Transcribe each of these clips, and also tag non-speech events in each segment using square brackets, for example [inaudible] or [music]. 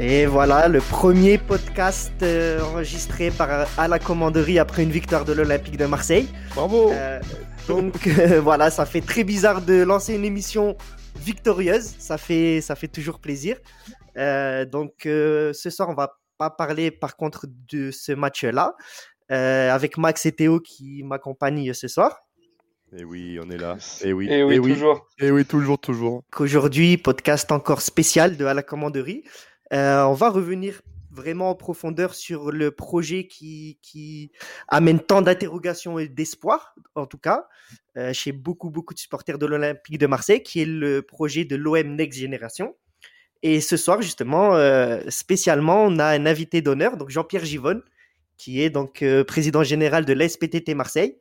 Et voilà, le premier podcast euh, enregistré par à la commanderie après une victoire de l'Olympique de Marseille. Bravo Euh, donc [laughs] euh, voilà, ça fait très bizarre de lancer une émission victorieuse. Ça fait, ça fait toujours plaisir. Euh, donc euh, ce soir, on va pas parler par contre de ce match-là. euh, avec Max et Théo qui m'accompagnent ce soir. Et oui, on est là. Et oui, Et oui, et oui, toujours. et oui, toujours, toujours. Qu'aujourd'hui, podcast encore spécial de à la commanderie. Euh, on va revenir vraiment en profondeur sur le projet qui, amène tant d'interrogations et d'espoir, en tout cas, euh, chez beaucoup, beaucoup de supporters de l'Olympique de Marseille, qui est le projet de l'OM Next Generation. Et ce soir, justement, euh, spécialement, on a un invité d'honneur, donc Jean-Pierre Givonne, qui est donc président général de l'SPTT Marseille.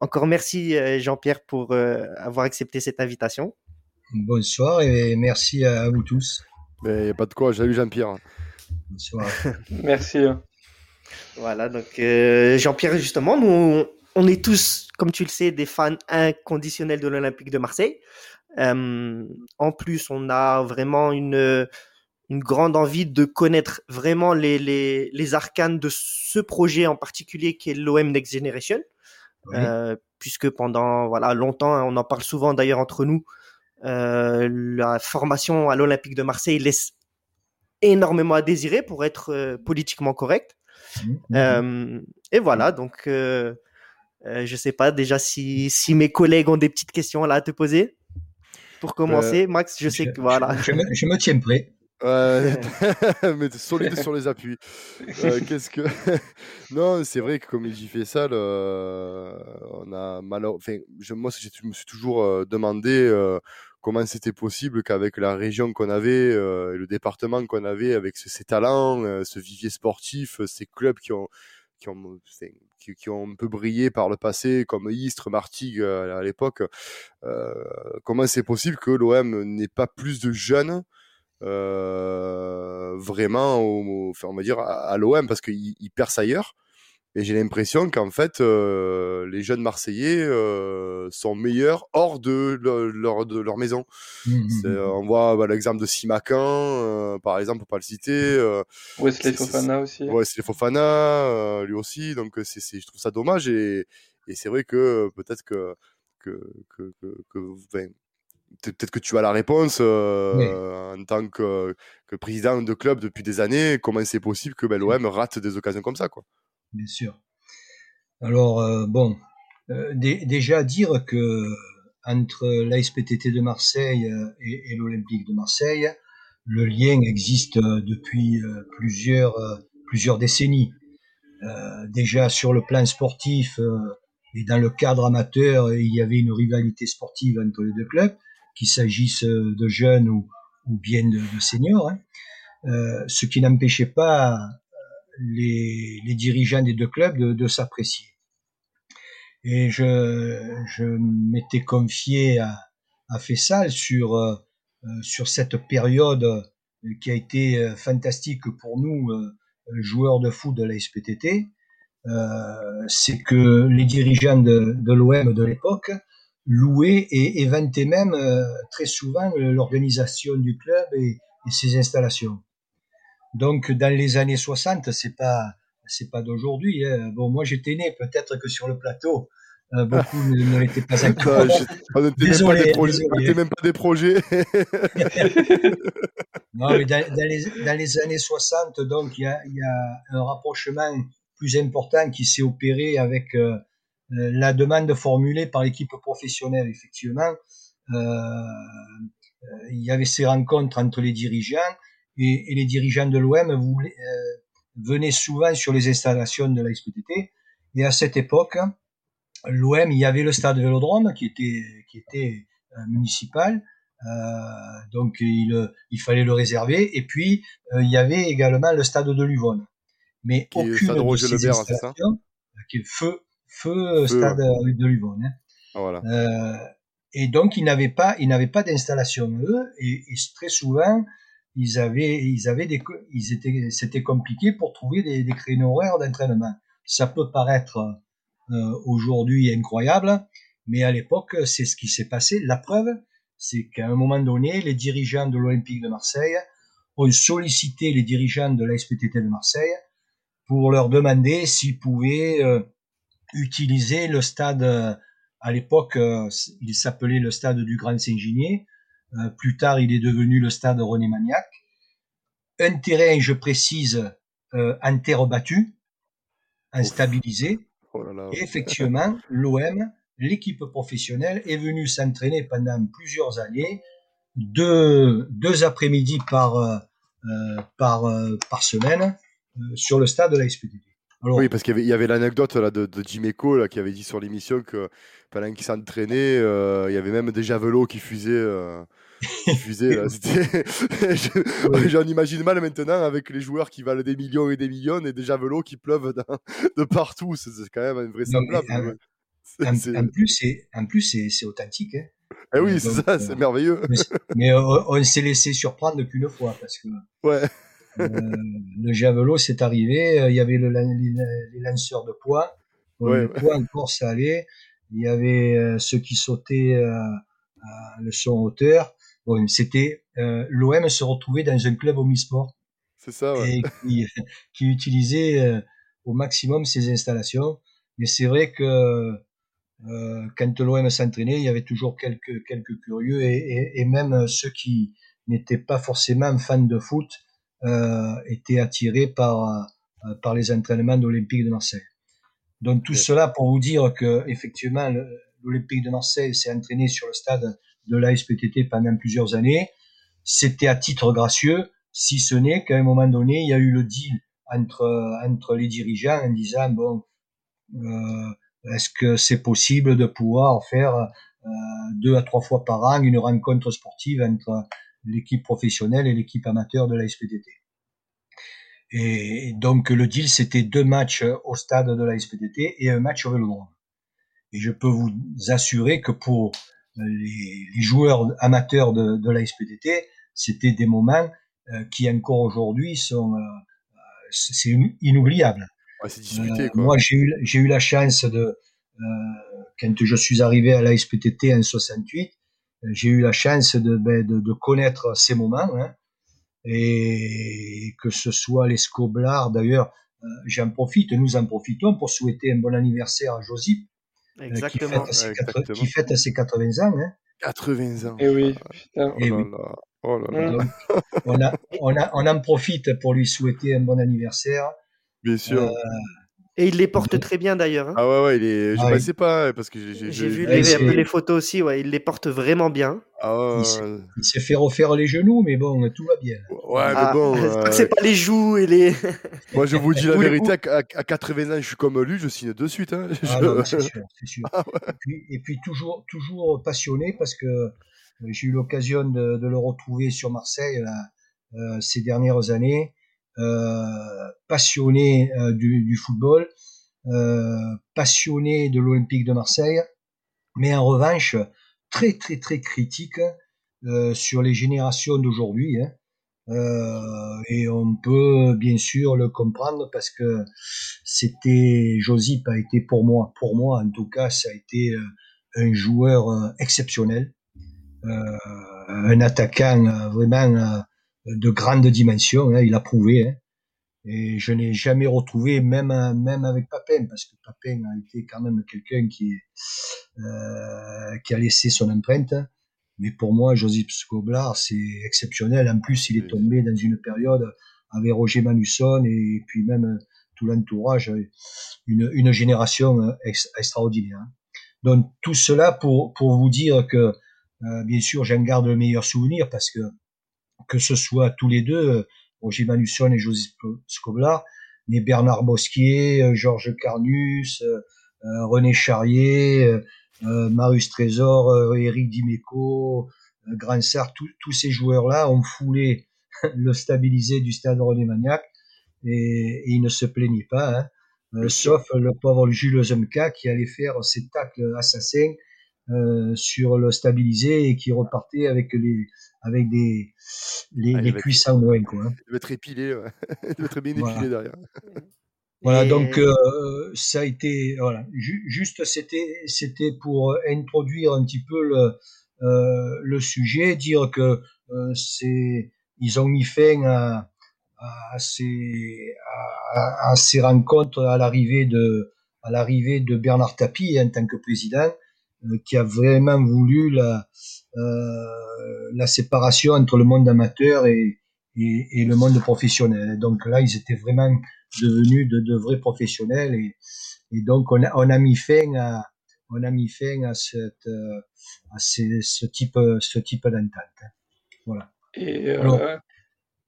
Encore merci, Jean-Pierre, pour avoir accepté cette invitation. Bonsoir et merci à vous tous. Mais y a pas de quoi, j'ai eu Jean-Pierre. Bonsoir. [laughs] Merci. hein. Voilà, donc euh, Jean-Pierre, justement, nous, on, est tous, comme tu le sais, des fans inconditionnels de l'Olympique de Marseille. Euh, en plus, on a vraiment une, une grande envie de connaître vraiment les, les, les arcanes de ce projet en particulier qui est l'OM Next Generation. Oui. Euh, puisque pendant voilà longtemps, hein, on en parle souvent d'ailleurs entre nous, euh, la formation à l'Olympique de Marseille laisse énormément à désirer pour être euh, politiquement correct. Mhm. Euh, et voilà, donc euh, euh, je sais pas déjà si, si mes collègues ont des petites questions là à te poser. Pour commencer, Max, je sais que voilà. Je, me, je me tiens prêt. [laughs] Ouais, [laughs] mais solide sur les appuis. Euh, [laughs] Qu'est-ce que. non, c'est vrai que comme il fait ça, le- on a malheur... enfin, je, moi, je me suis toujours euh, demandé euh, comment c'était possible qu'avec la région qu'on avait, euh, le département qu'on avait, avec ce- ces talents, euh, ce vivier sportif, euh, ces clubs qui ont, qui ont, qui, ont un peu brillé par le passé, comme Istres, Martigues euh, à l'époque, comment c'est possible que l'OM n'ait pas plus de jeunes vraiment, au, enfin, on va dire, à, l'OM parce qu'ils ils percent ailleurs. Et j'ai l'impression qu'en fait, euh, les jeunes Marseillais euh, sont meilleurs hors de leur, leur- de leur maison. Mhm. C'est, euh, on voit bah, l'exemple de Simacan, euh, par exemple, pour pas le citer. euh, Wesley Fofana aussi. Ouais, c'est Fofana, euh, lui aussi. Donc, c'est, c'est, je trouve ça dommage. Et, et c'est vrai que peut-être que, que, que, que, que- enfin, peut- peut-être que tu as la réponse euh, Oui. en tant que, que président de club depuis des années. Comment c'est possible que ben, l'OM rate des occasions comme ça, quoi Bien sûr. Alors, euh, bon, euh, dé- déjà dire que entre l'ASPTT de Marseille euh, et, l'Olympique de Marseille, le lien existe depuis plusieurs, plusieurs décennies. Déjà sur le plan sportif et dans le cadre amateur, il y avait une rivalité sportive entre les deux clubs, qu'il s'agisse de jeunes ou, bien de, seniors, hein. Ce qui n'empêchait pas les, les dirigeants des deux clubs de, de s'apprécier. Et je, je m'étais confié à, à Fessal sur, euh, sur cette période euh, qui a été euh, fantastique pour nous, euh, joueurs de foot de la SPTT. Euh, c'est que les dirigeants de, l'OM de l'époque louaient et, vantaient même euh, très souvent l'organisation du club et, et ses installations. Donc dans les années 60, c'est pas c'est pas d'aujourd'hui. Hein. Bon, moi j'étais né, peut-être que sur le plateau, euh, beaucoup ne, ne l'étaient pas encore. Ah, On n'était même, pas des projets- désolé. on était même pas des projets. [laughs] Non, mais dans, dans les, dans les années 60, donc il y a, y a un rapprochement plus important qui s'est opéré avec euh, euh, la demande formulée par l'équipe professionnelle, effectivement. Euh, euh, il y avait ces rencontres entre les dirigeants et, et les dirigeants de l'OM euh, venaient souvent sur les installations de la SPTT. Et à cette époque, l'OM, il y avait le stade Vélodrome qui était, qui était euh, municipal. Euh, donc il, il fallait le réserver. Et puis euh, il y avait également le stade de Luvonne. Mais Qui aucune stade de Roger ces Lebert, ça installations, euh, qui est feu, feu, Feu, stade de Luvonne. hein. Ah, voilà. Euh, et donc ils n'avaient pas, ils n'avaient pas d'installation eux, et, et très souvent ils avaient, ils avaient des, ils étaient, c'était compliqué pour trouver des, des créneaux horaires d'entraînement. Ça peut paraître euh, aujourd'hui incroyable, mais à l'époque c'est ce qui s'est passé. La preuve, c'est qu'à un moment donné, les dirigeants de l'Olympique de Marseille ont sollicité les dirigeants de la SPTT de Marseille pour leur demander s'ils pouvaient utiliser le stade. à l'époque, il s'appelait le stade du Grand Saint-Ginier. Plus tard, il est devenu le stade René Magnac. Un terrain, je précise, en terre battue, instabilisé. Oh Et effectivement, [laughs] l'OM l'équipe professionnelle est venue s'entraîner pendant plusieurs années, deux, deux après-midi par, euh, euh par, euh, par semaine euh, sur le stade de la SPTT. oui, parce qu'il y avait, l'anecdote de, de Jim Echo là, qui avait dit sur l'émission que pendant qu'il s'entraînait, il y avait même des javelots qui fusaient. [laughs] [laughs] J'en imagine mal maintenant avec les joueurs qui valent des millions et des millions et des javelots qui pleuvent [laughs] de partout. C'est quand même invraisemblable. En, plus, c'est en plus c'est authentique. Hein. Eh oui, c'est ça, c'est euh, merveilleux. Mais, on, s'est laissé surprendre qu'une fois parce que ouais. euh, le javelot c'est arrivé. Euh, il y avait le, les, lanceurs de poids. Ouais, le poids encore ça allait. Il y avait euh, ceux qui sautaient à le son hauteur. Bon, c'était l'OM se retrouvait dans un club omnisport. C'est ça. Ouais. Et qui, [laughs] qui utilisait au maximum ses installations. Mais c'est vrai que euh, quand l'OM s'entraînait, il y avait toujours quelques, quelques curieux et, et, et même ceux qui n'étaient pas forcément fans de foot euh, étaient attirés par, euh, par les entraînements d'Olympique de Marseille. Donc tout cela pour vous dire que effectivement l'Olympique de Marseille s'est entraîné sur le stade de l'ASPTT pendant plusieurs années. C'était à titre gracieux, si ce n'est qu'à un moment donné, il y a eu le deal entre, entre les dirigeants en disant bon, euh, est-ce que c'est possible de pouvoir faire euh, deux à trois fois par an une rencontre sportive entre l'équipe professionnelle et l'équipe amateur de la SPTT Et donc le deal, c'était deux matchs au stade de la SPTT et un match au Vélodrome. Et je peux vous assurer que pour les, joueurs amateurs de, de la c'était des moments euh, qui encore aujourd'hui sont c'est inoubliable. Moi, j'ai eu, la chance de, euh, quand je suis arrivé à la SPTT en 68, euh, j'ai eu la chance de, ben, de, de connaître ces moments. Hein, et que ce soit les Scoblards, d'ailleurs, j'en profite, nous en profitons pour souhaiter un bon anniversaire à Josip, qui fête, ses qui, fête ses 80 ans. Hein. 80 ans. Et eh oui, putain. Et là Oh là là. Donc, on, a, on, a, on en profite pour lui souhaiter un bon anniversaire. Bien sûr. Euh, et il les porte très bien d'ailleurs. Hein. Ah ouais, ouais, il est... je ne ah sais pas parce que j'ai vu les, les, photos aussi, ouais, il les porte vraiment bien. Ah il s'est fait refaire les genoux, mais bon, tout va bien. Ouais, mais ah, bon. [laughs] C'est pas les joues et les. [laughs] Moi, je vous dis la [laughs] vérité, à, 80 ans, je suis comme lui, je signe de suite. Hein. Ah c'est sûr, c'est sûr. et, puis, et, puis, toujours, toujours passionné parce que euh, j'ai eu l'occasion de, de, le retrouver sur Marseille euh, ces dernières années. Euh, passionné euh, du, du, football, euh, passionné de l'Olympique de Marseille, mais en revanche très très très critique sur les générations d'aujourd'hui. Hein. Euh, et on peut bien sûr le comprendre parce que c'était Josip a été pour moi, pour moi en tout cas, ça a été un joueur exceptionnel, euh, un attaquant vraiment de grande dimension, hein, il a prouvé. Hein. Et je n'ai jamais retrouvé, même même avec Papin, parce que Papin a été quand même quelqu'un qui euh, qui a laissé son empreinte. Mais pour moi, Joseph Scoblar, c'est exceptionnel. En plus, il est tombé dans une période avec Roger Manusson et puis même tout l'entourage, une, une génération extraordinaire. Hein. Donc tout cela pour pour vous dire que euh, bien sûr, j'en garde le meilleur souvenir parce que que ce soit tous les deux, euh, Roger Manusson et Joseph Scoblar, mais Bernard Bosquier, euh, Georges Carnus, euh, René Charrier, Marius Trésor, Eric Dimeco, tous ces joueurs-là ont foulé [laughs] le stabilisé du stade René Magnac et, et ils ne se plaignaient pas, hein. sauf le pauvre Jules Zemka qui allait faire ses tacles assassins euh, sur le stabilisé et qui repartait avec les avec des les, ah, les cuisses en moins quoi. Hein. Il va être épilé, ouais. [laughs] il va être bien épilé derrière. Voilà, donc euh, ça a été voilà, juste c'était c'était pour introduire un petit peu le euh, le sujet, dire que euh, c'est ils ont mis fin à, à ces, à, à ces rencontres à l'arrivée de, à l'arrivée de Bernard Tapie en tant que président, euh, qui a vraiment voulu la, euh, la séparation entre le monde amateur et, et, et, le monde professionnel. Donc là, ils étaient vraiment devenus de, de vrais professionnels et, et donc on a, on a mis fin à on a mis fin à cette à ce, ce type ce type d'entente. Voilà. Et euh,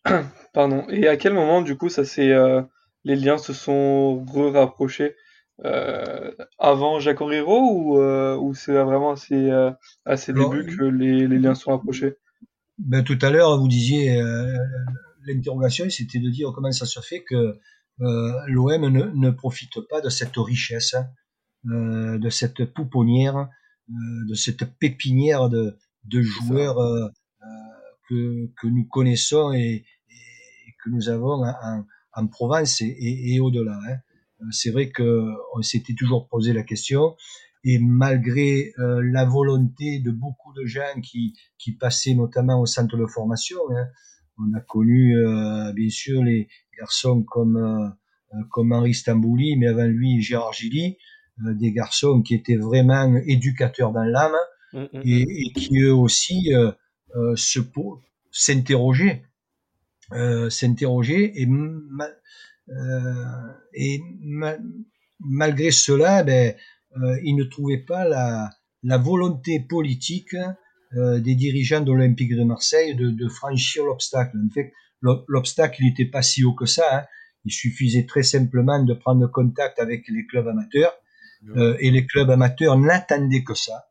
[clears throat] pardon. Et à quel moment du coup ça c'est euh, les liens se sont rapprochés euh, avant Jacques Henriero ou, euh, ou c'est vraiment à ses, à ses débuts que les, les, liens sont rapprochés? Ben, Tout à l'heure, vous disiez, euh, l'interrogation, c'était de dire comment ça se fait que l'OM ne, ne, profite pas de cette richesse, euh, de cette pouponnière, de cette pépinière de, de joueurs que, que nous connaissons et, et, que nous avons en, en Provence et, et, et au-delà. Hein c'est vrai que on s'était toujours posé la question et malgré euh, la volonté de beaucoup de gens qui, qui passaient notamment au centre de formation, hein, on a connu euh, bien sûr les garçons comme euh, comme Henri Stambouli, mais avant lui Gérard Gilly, euh, des garçons qui étaient vraiment éducateurs dans l'âme mmh, mmh, et, mmh. et, qui eux aussi euh, s'interrogeaient, s'interrogeaient et euh, et ma malgré cela, ben, euh, il ne trouvait pas la, la volonté politique euh, des dirigeants de l'Olympique de Marseille de, de franchir l'obstacle. En fait, l'obstacle n'était pas si haut que ça. Hein. Il suffisait très simplement de prendre contact avec les clubs amateurs. Euh, et les clubs amateurs n'attendaient que ça,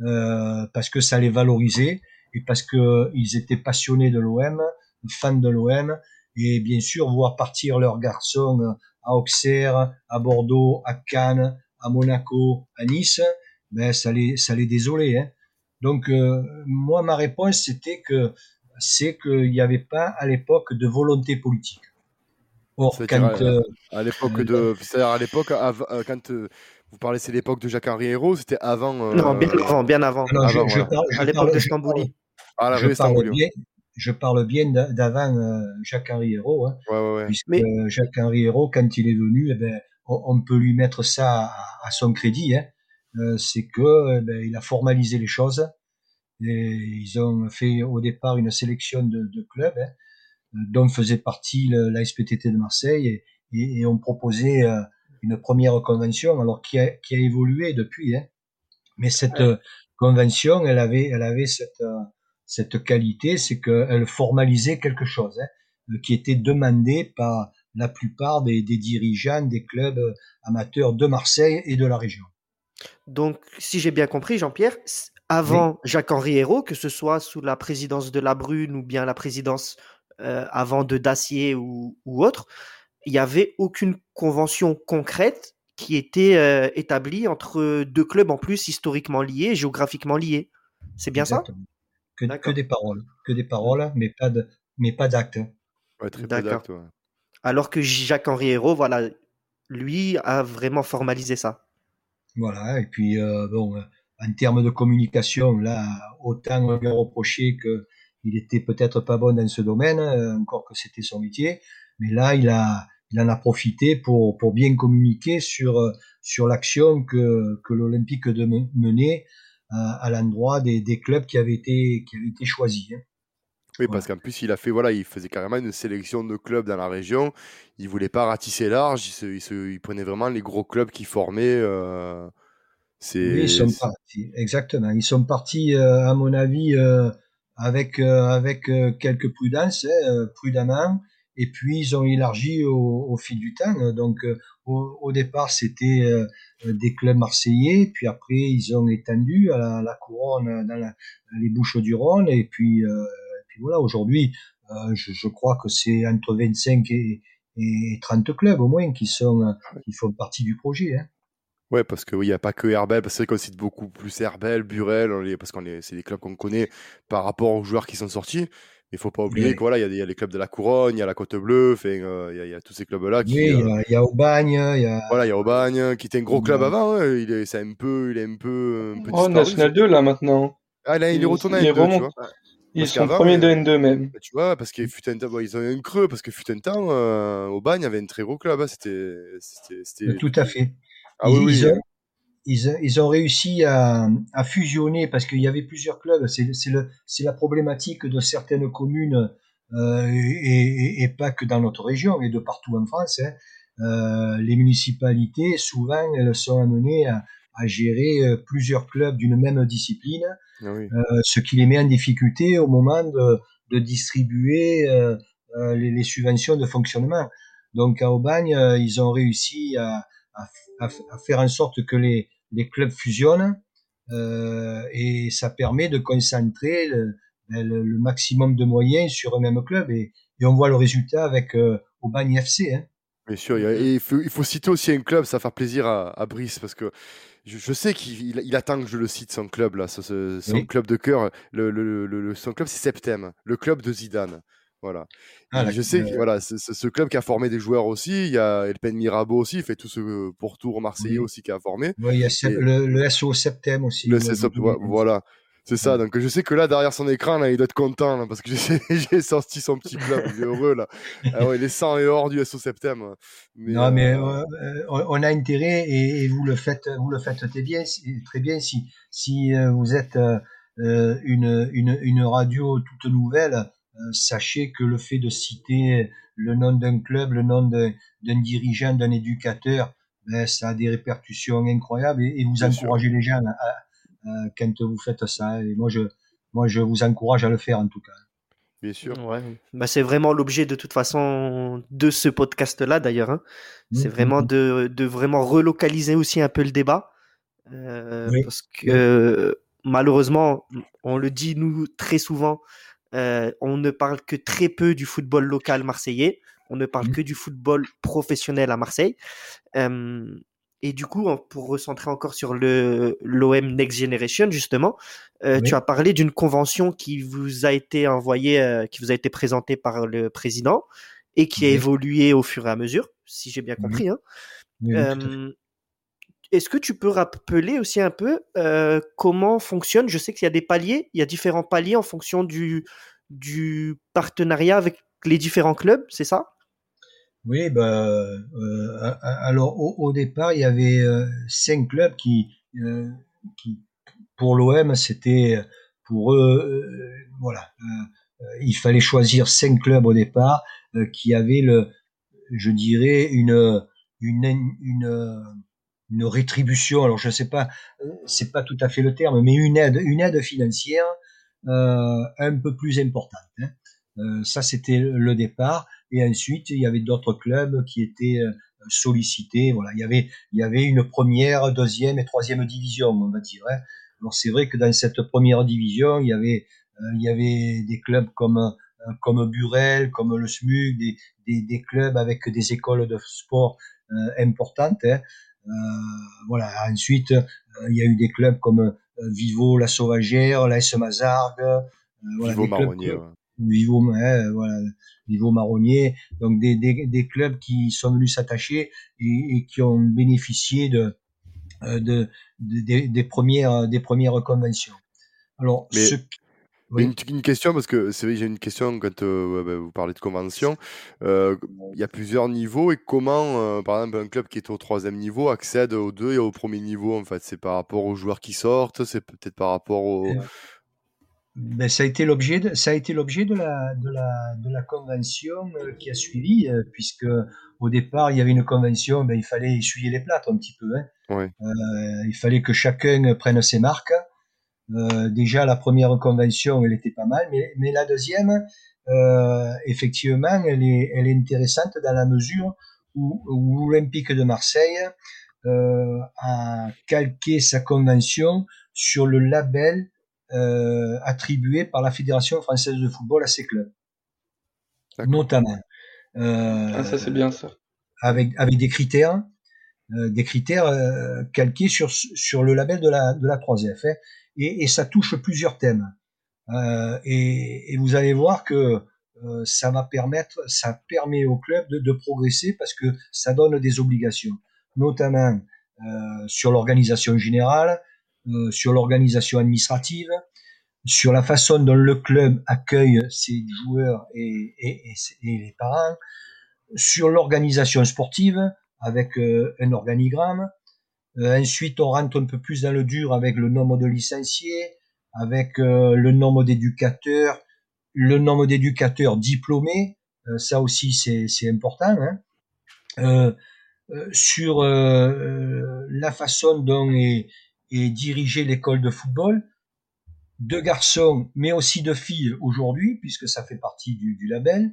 euh, parce que ça les valorisait et parce qu'ils étaient passionnés de l'OM, fans de l'OM, et bien sûr voir partir leurs garçons euh, à Auxerre, à Bordeaux, à Cannes, à Monaco, à Nice, ben ça les ça les désolait. Hein. Donc euh, moi ma réponse c'était que c'est qu'il n'y avait pas à l'époque de volonté politique. Or, quand, euh, à l'époque de, c'est-à-dire à l'époque quand vous parlez, c'est l'époque de Jacques-Henri Hérault, c'était avant. Non, bien avant, bien avant. Non, avant je, je parle, à l'époque de Stambouli. Ah, la je, parle bien, je parle bien d'avant euh, Jacques-Henri Hérault, hein, ouais, ouais, ouais. puisque Mais... Jacques-Henri Hérault, quand il est venu, eh ben, on, on, peut lui mettre ça à, à son crédit. Hein. Euh, c'est que eh ben, il a formalisé les choses. Et ils ont fait au départ une sélection de, de clubs, hein, dont faisait partie le, la SPTT de Marseille, et, et, et ont proposé euh, une première convention, alors qui a, qui a évolué depuis. Hein. Mais cette ouais. convention, elle avait, elle avait cette cette qualité, c'est qu'elle formalisait quelque chose hein, qui était demandé par la plupart des, des, dirigeants des clubs amateurs de Marseille et de la région. Donc, si j'ai bien compris, Jean-Pierre, avant oui. Jacques-Henri Hérault, que ce soit sous la présidence de la Brune ou bien la présidence euh, avant de Dacier ou, ou, autre, il n'y avait aucune convention concrète qui était euh, établie entre deux clubs en plus historiquement liés, géographiquement liés. C'est bien Exactement. ça que, que, des paroles, que des paroles, mais pas de, mais pas d'actes. Ouais, très peu d'actes. Ouais. Alors que Jacques-Henri Hérault, voilà, lui a vraiment formalisé ça. Voilà, et puis euh, bon, en termes de communication, là, autant on lui a reproché que il était peut-être pas bon dans ce domaine, euh, encore que c'était son métier, mais là, il a, il en a profité pour, pour bien communiquer sur, sur l'action que, que l'Olympique de mener à l'endroit des, des, clubs qui avaient été, qui avaient été choisis. Hein. Oui, voilà. parce qu'en plus, il a fait, voilà, il faisait carrément une sélection de clubs dans la région. Il voulait pas ratisser large. Il, se, il, se, il prenait vraiment les gros clubs qui formaient. Euh, oui, ils sont partis. Exactement. Ils sont partis, euh, à mon avis, euh, avec avec quelques prudences, hein, prudemment. Et puis ils ont élargi au, au fil du temps. Donc au, départ, c'était des clubs marseillais, puis après ils ont étendu à la, couronne dans la, les Bouches du Rhône, et puis, euh, voilà, aujourd'hui, euh, je, crois que c'est entre 25 et, et 30 clubs au moins qui font partie du projet. Hein. Ouais, parce qu'il oui, n'y a pas que Herbel, parce que c'est qu'on cite beaucoup plus Herbel, Burel, parce qu'on c'est des clubs qu'on connaît par rapport aux joueurs qui sont sortis. Il faut pas oublier oui. que voilà, il y, y, a les clubs de la Couronne, il y a la Côte Bleue, il euh, y, y, a tous ces clubs-là. Oui, il euh, y, a Aubagne, il y a. Voilà, il y a Aubagne, qui était un gros club avant. Hein, il est, c'est un peu, il est un peu. Un peu oh, National 2 là maintenant. Ah là, il est retourné. Il est remonté. Ils Parce sont premiers de euh, N2 même. bah, tu vois, parce qu'il fut un temps, bon, ils ont eu un creux, parce que fut un temps, euh, au bagne, il y avait un très gros club. hein, C'était, Tout à fait. Ah ils, oui, oui. ils ont, ils, ils ont réussi à, à fusionner parce qu'il y avait plusieurs clubs. C'est la problématique de certaines communes euh, et, et- et pas que dans notre région, et de partout en France. hein. Euh, les municipalités, souvent, elles sont amenées à, à gérer euh, plusieurs clubs d'une même discipline, Ah oui. euh, ce qui les met en difficulté au moment de, de distribuer les, les subventions de fonctionnement. Donc à Aubagne, ils ont réussi à, à, à, à faire en sorte que les, les clubs fusionnent euh, et ça permet de concentrer le, ben, le, le maximum de moyens sur un même club et, et on voit le résultat avec euh, Aubagne FC. Hein. Bien sûr, et il faut, il faut citer aussi un club, ça va faire plaisir à, à Brice, parce que je, je sais qu'il il- attend que je le cite, son club, là, son Oui. club de cœur. Le- le- son club, c'est Septem, le club de Zidane. Voilà. Ah, je sais que euh, voilà, c'est c'est ce club qui a formé des joueurs aussi. Il y a Elpen Mirabeau aussi, il fait tout ce pourtour marseillais Oui. aussi qui a formé. ouais, il y a Et- le, le SO Septem aussi. Le vo- voilà. C'est ça, donc je sais que là, derrière son écran, là, il doit être content, là, parce que [laughs] j'ai j'ai sorti son petit club, il est heureux, là. Ah ouais, il est sans et hors du SO Septem. Mais, non, mais euh, euh, on a intérêt et, et vous le faites, vous le faites très bien, si- très bien si si euh, vous êtes euh, euh, une, une une radio toute nouvelle, euh, sachez que le fait de citer le nom d'un club, le nom d'un dirigeant, d'un éducateur, ben, ça a des répercussions incroyables et, et vous Bien sûr. encouragez les gens à- à- quand vous faites ça. Et moi je moi je vous encourage à le faire en tout cas. bien sûr. Ouais. Bah, c'est vraiment l'objet de toute façon de ce podcast-là d'ailleurs. hein. C'est Mhm, vraiment mhm. de, de vraiment relocaliser aussi un peu le débat. Euh, Oui. Parce que euh, malheureusement, on le dit nous très souvent, euh, on ne parle que très peu du football local marseillais. On ne parle Mhm. que du football professionnel à Marseille. Euh, et du coup, pour recentrer encore sur le l'OM Next Generation, justement, euh, Oui. tu as parlé d'une convention qui vous a été envoyée, euh, qui vous a été présentée par le président et qui a évolué au fur et à mesure, si j'ai bien compris. hein. Oui, oui, tout à fait. Euh, Est-ce que tu peux rappeler aussi un peu euh, comment fonctionne Je sais qu'il y a des paliers, il y a différents paliers en fonction du, partenariat avec les différents clubs, c'est ça? Oui, bah, euh, alors au, départ, il y avait euh, cinq clubs qui, pour l'OM, c'était pour eux, voilà, il fallait choisir cinq clubs au départ qui avaient le, je dirais une une rétribution. Alors je sais pas, euh, c'est pas tout à fait le terme, mais une aide, une aide financière euh, un peu plus importante. hein. Euh, ça, c'était le départ. Et ensuite, il y avait d'autres clubs qui étaient euh, sollicités. Voilà, il y avait, il y avait une première, deuxième et troisième division, on va dire. hein. Alors c'est vrai que dans cette première division, il y avait, euh, il y avait des clubs comme euh, comme Burel, comme le SMUG, des, des, des clubs avec des écoles de sport importantes. hein. Euh, voilà. Ensuite, euh, il y a eu des clubs comme euh, Vivo, la Sauvagère, l'AS Mazargues. euh, voilà, Vivo Marronnier. ouais. Vivo, voilà, Vivo Marronnier, donc des, des, des clubs qui sont venus s'attacher et, et qui ont bénéficié de, euh, de, de- des- des premières des premières conventions. Alors, Mais- ce, oui, une, une question, parce que c'est vrai, j'ai une question quand euh, bah, vous parlez de convention. Euh, Il y a plusieurs niveaux et comment, euh, par exemple, un club qui est au troisième niveau accède aux deux et au premier niveau en fait? C'est par rapport aux joueurs qui sortent, c'est peut-être par rapport au. Euh, ben, ça a été l'objet de, ça a été l'objet de la, de la, de la convention qui a suivi, puisque au départ, il y avait une convention, ben, il fallait essuyer les plâtres un petit peu, hein. Il fallait que chacun prenne ses marques. Euh, déjà, la première convention, elle était pas mal, mais, mais la deuxième, euh, effectivement, elle est, elle est intéressante dans la mesure où, où l'Olympique de Marseille euh, a calqué sa convention sur le label euh, attribué par la Fédération française de football à ses clubs, notamment. Euh, Ah, ça, c'est bien ça. avec, avec des critères, euh, des critères euh, calqués sur, sur le label de la, de la 3F. hein. Et, et ça touche plusieurs thèmes. Euh, et, et vous allez voir que euh, ça va permettre, ça permet au club de, de progresser parce que ça donne des obligations, notamment euh, sur l'organisation générale, euh, sur l'organisation administrative, sur la façon dont le club accueille ses joueurs et, et, et, les parents, sur l'organisation sportive avec euh, un organigramme. Euh, ensuite, on rentre un peu plus dans le dur avec le nombre de licenciés, avec euh, le nombre d'éducateurs, le nombre d'éducateurs diplômés. ça aussi, c'est important. Hein. sur la façon dont est, est dirigée l'école de football, de garçons, mais aussi de filles aujourd'hui, puisque ça fait partie du, du label.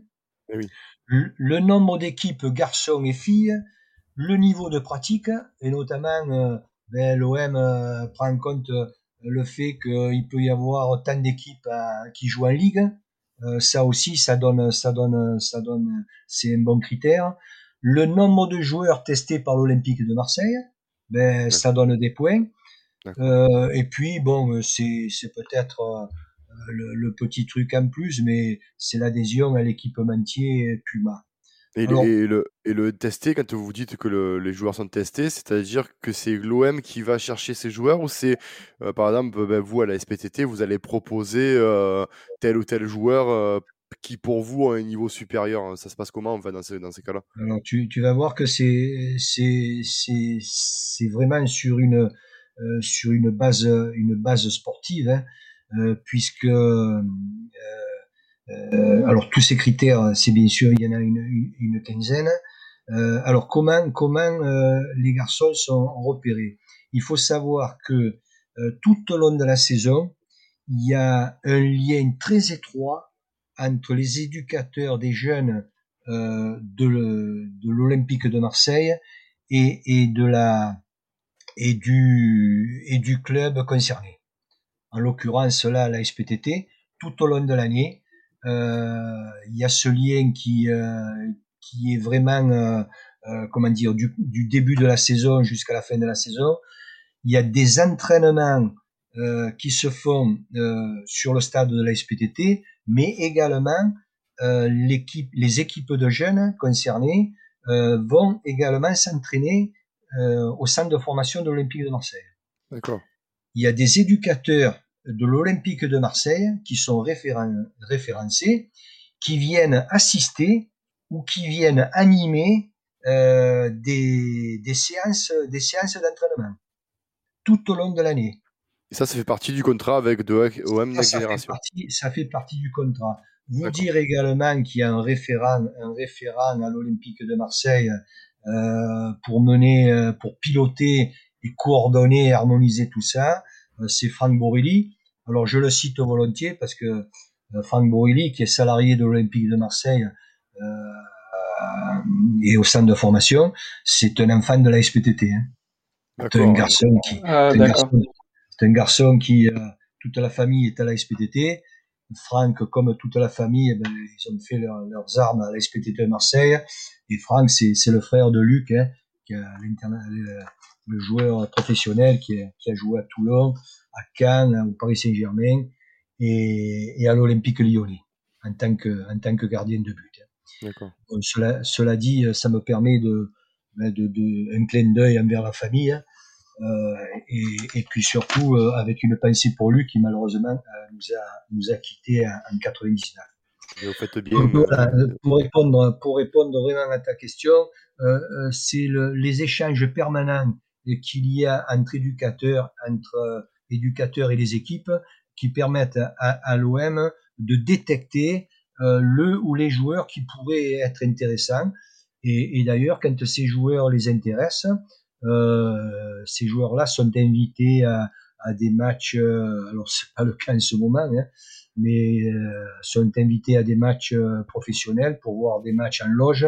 Eh oui. Le, le, nombre d'équipes garçons et filles, le niveau de pratique, et notamment euh, ben, l'OM euh, prend en compte euh, le fait qu'il peut y avoir tant d'équipes qui jouent en ligue. ça aussi, ça donne, ça donne, ça donne, c'est un bon critère. Le nombre de joueurs testés par l'Olympique de Marseille, ben, ça donne des points. Euh, et puis, bon, c'est, c'est peut-être euh, le, le, petit truc en plus, mais c'est l'adhésion à l'équipementier Puma. Et, le, et le testé, quand vous dites que le, les joueurs sont testés, c'est-à-dire que c'est l'OM qui va chercher ces joueurs ou c'est, euh, par exemple, ben, vous à la SPTT, vous allez proposer euh, tel ou tel joueur euh, qui pour vous a un niveau supérieur Ça se passe comment dans ces, dans ces cas-là? Tu, tu vas voir que c'est, c'est, c'est, c'est vraiment sur une, sur une base, une base sportive, hein, puisque alors tous ces critères, c'est bien sûr, il y en a une, quinzaine. alors comment les garçons sont repérés? Il faut savoir que tout au long de la saison, il y a un lien très étroit entre les éducateurs des jeunes euh, de l'Olympique de Marseille et, du, club concerné. En l'occurrence, là, la SPTT, tout au long de l'année, euh, il y a ce lien qui, euh, qui est vraiment, euh, euh, comment dire, du, du, début de la saison jusqu'à la fin de la saison. Il y a des entraînements euh, qui se font sur le stade de la SPTT, mais également l'équipe, les équipes de jeunes concernées vont également s'entraîner euh, au centre de formation de l'Olympique de Marseille. D'accord. Il y a des éducateurs de l'Olympique de Marseille qui sont référencés, qui viennent assister ou qui viennent animer euh, des, des, séances, des séances d'entraînement tout au long de l'année. Et ça, ça fait partie du contrat avec de OM ça, ça Génération. Fait partie, ça fait partie du contrat. Vous dire également qu'il y a un référent, un référent à l'Olympique de Marseille euh, pour mener, euh, pour piloter et coordonner et harmoniser tout ça, euh, c'est Franck Borelli. Alors je le cite volontiers parce que Franck Borelli, qui est salarié de l'Olympique de Marseille et au centre de formation, c'est un enfant de la SPTT. Hein. C'est un garçon qui, ah, c'est un, garçon qui, toute la famille est à la SPTT. Franck, comme toute la famille, eh ben, ils ont fait leurs armes à la SPTT de Marseille. Et Franck, c'est le frère de Luc, hein, qui a le, le, joueur professionnel qui a, qui a, joué à Toulon, à Cannes, au Paris Saint-Germain et, et, à l'Olympique Lyonnais en tant que, en tant que gardien de but. Cela, cela dit, ça me permet de, ben, de, de un clin d'œil envers la famille. Hein. Euh, et, et, puis surtout euh, avec une pensée pour Luc qui malheureusement euh, nous a nous a quitté en, en 99 vous faites bien. Pour, répondre, pour répondre vraiment à ta question, c'est le, les échanges permanents qu'il y a entre éducateurs, entre éducateurs et les équipes qui permettent à, l'OM de détecter euh, le ou les joueurs qui pourraient être intéressants. Et, d'ailleurs, quand ces joueurs les intéressent, euh, ces joueurs-là sont invités à, des matchs. alors c'est pas le cas en ce moment, hein, mais euh, sont invités à des matchs euh, professionnels pour voir des matchs en loge.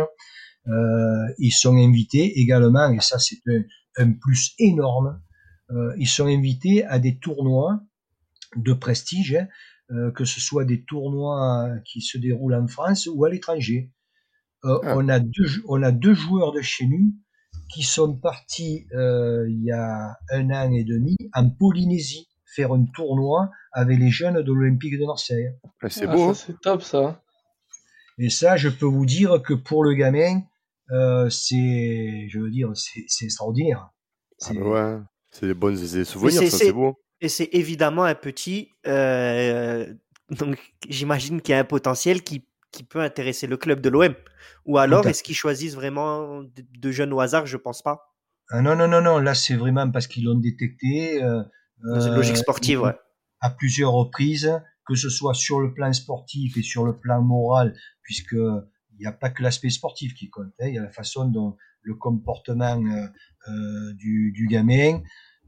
Euh, ils sont invités également, et ça c'est un, plus énorme, euh, ils sont invités à des tournois de prestige, hein, euh, que ce soit des tournois qui se déroulent en France ou à l'étranger. Euh, ah. on, a deux, on a deux joueurs de chez nous qui sont partis il y a un an et demi en Polynésie faire un tournoi avec les jeunes de l'Olympique de Marseille. C'est ah, beau. C'est top ça. Et ça, je peux vous dire que pour le gamin, euh, c'est, je veux dire, c'est extraordinaire. Ah ouais, c'est des bonnes des souvenirs, ça c'est beau. Et c'est évidemment un petit. euh, donc, j'imagine qu'il y a un potentiel qui, qui peut intéresser le club de l'OM. Ou alors, est-ce qu'ils choisissent vraiment de, de jeunes au hasard? Je pense pas. Ah non, non, non, non, là c'est vraiment parce qu'ils l'ont détecté. euh, Dans une logique euh, sportive, ouais. à plusieurs reprises, que ce soit sur le plan sportif et sur le plan moral, puisque il n'y a pas que l'aspect sportif qui compte, hein, il y a la façon dont le comportement euh, euh, du, du gamin,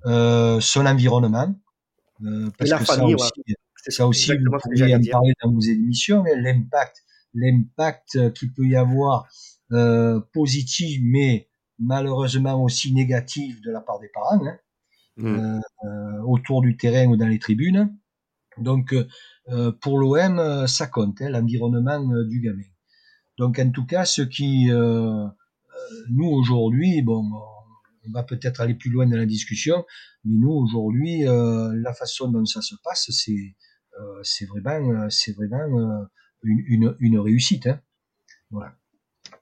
euh, son environnement, euh, parce la que famille, ça aussi, ça aussi vous j'allais en dire. parler dans vos émissions, mais l'impact, l'impact qu'il peut y avoir euh, positif, mais malheureusement aussi négatif de la part des parents. Hein Mm. euh, euh, autour du terrain ou dans les tribunes. Donc euh, pour l'OM, ça compte, hein, l'environnement euh, du gamin. Donc en tout cas, ce qui euh, nous aujourd'hui, bon, on va peut-être aller plus loin dans la discussion, mais nous aujourd'hui, euh, la façon dont ça se passe, c'est euh, c'est vraiment, euh, c'est vraiment euh, une, une, une réussite. Hein. Voilà.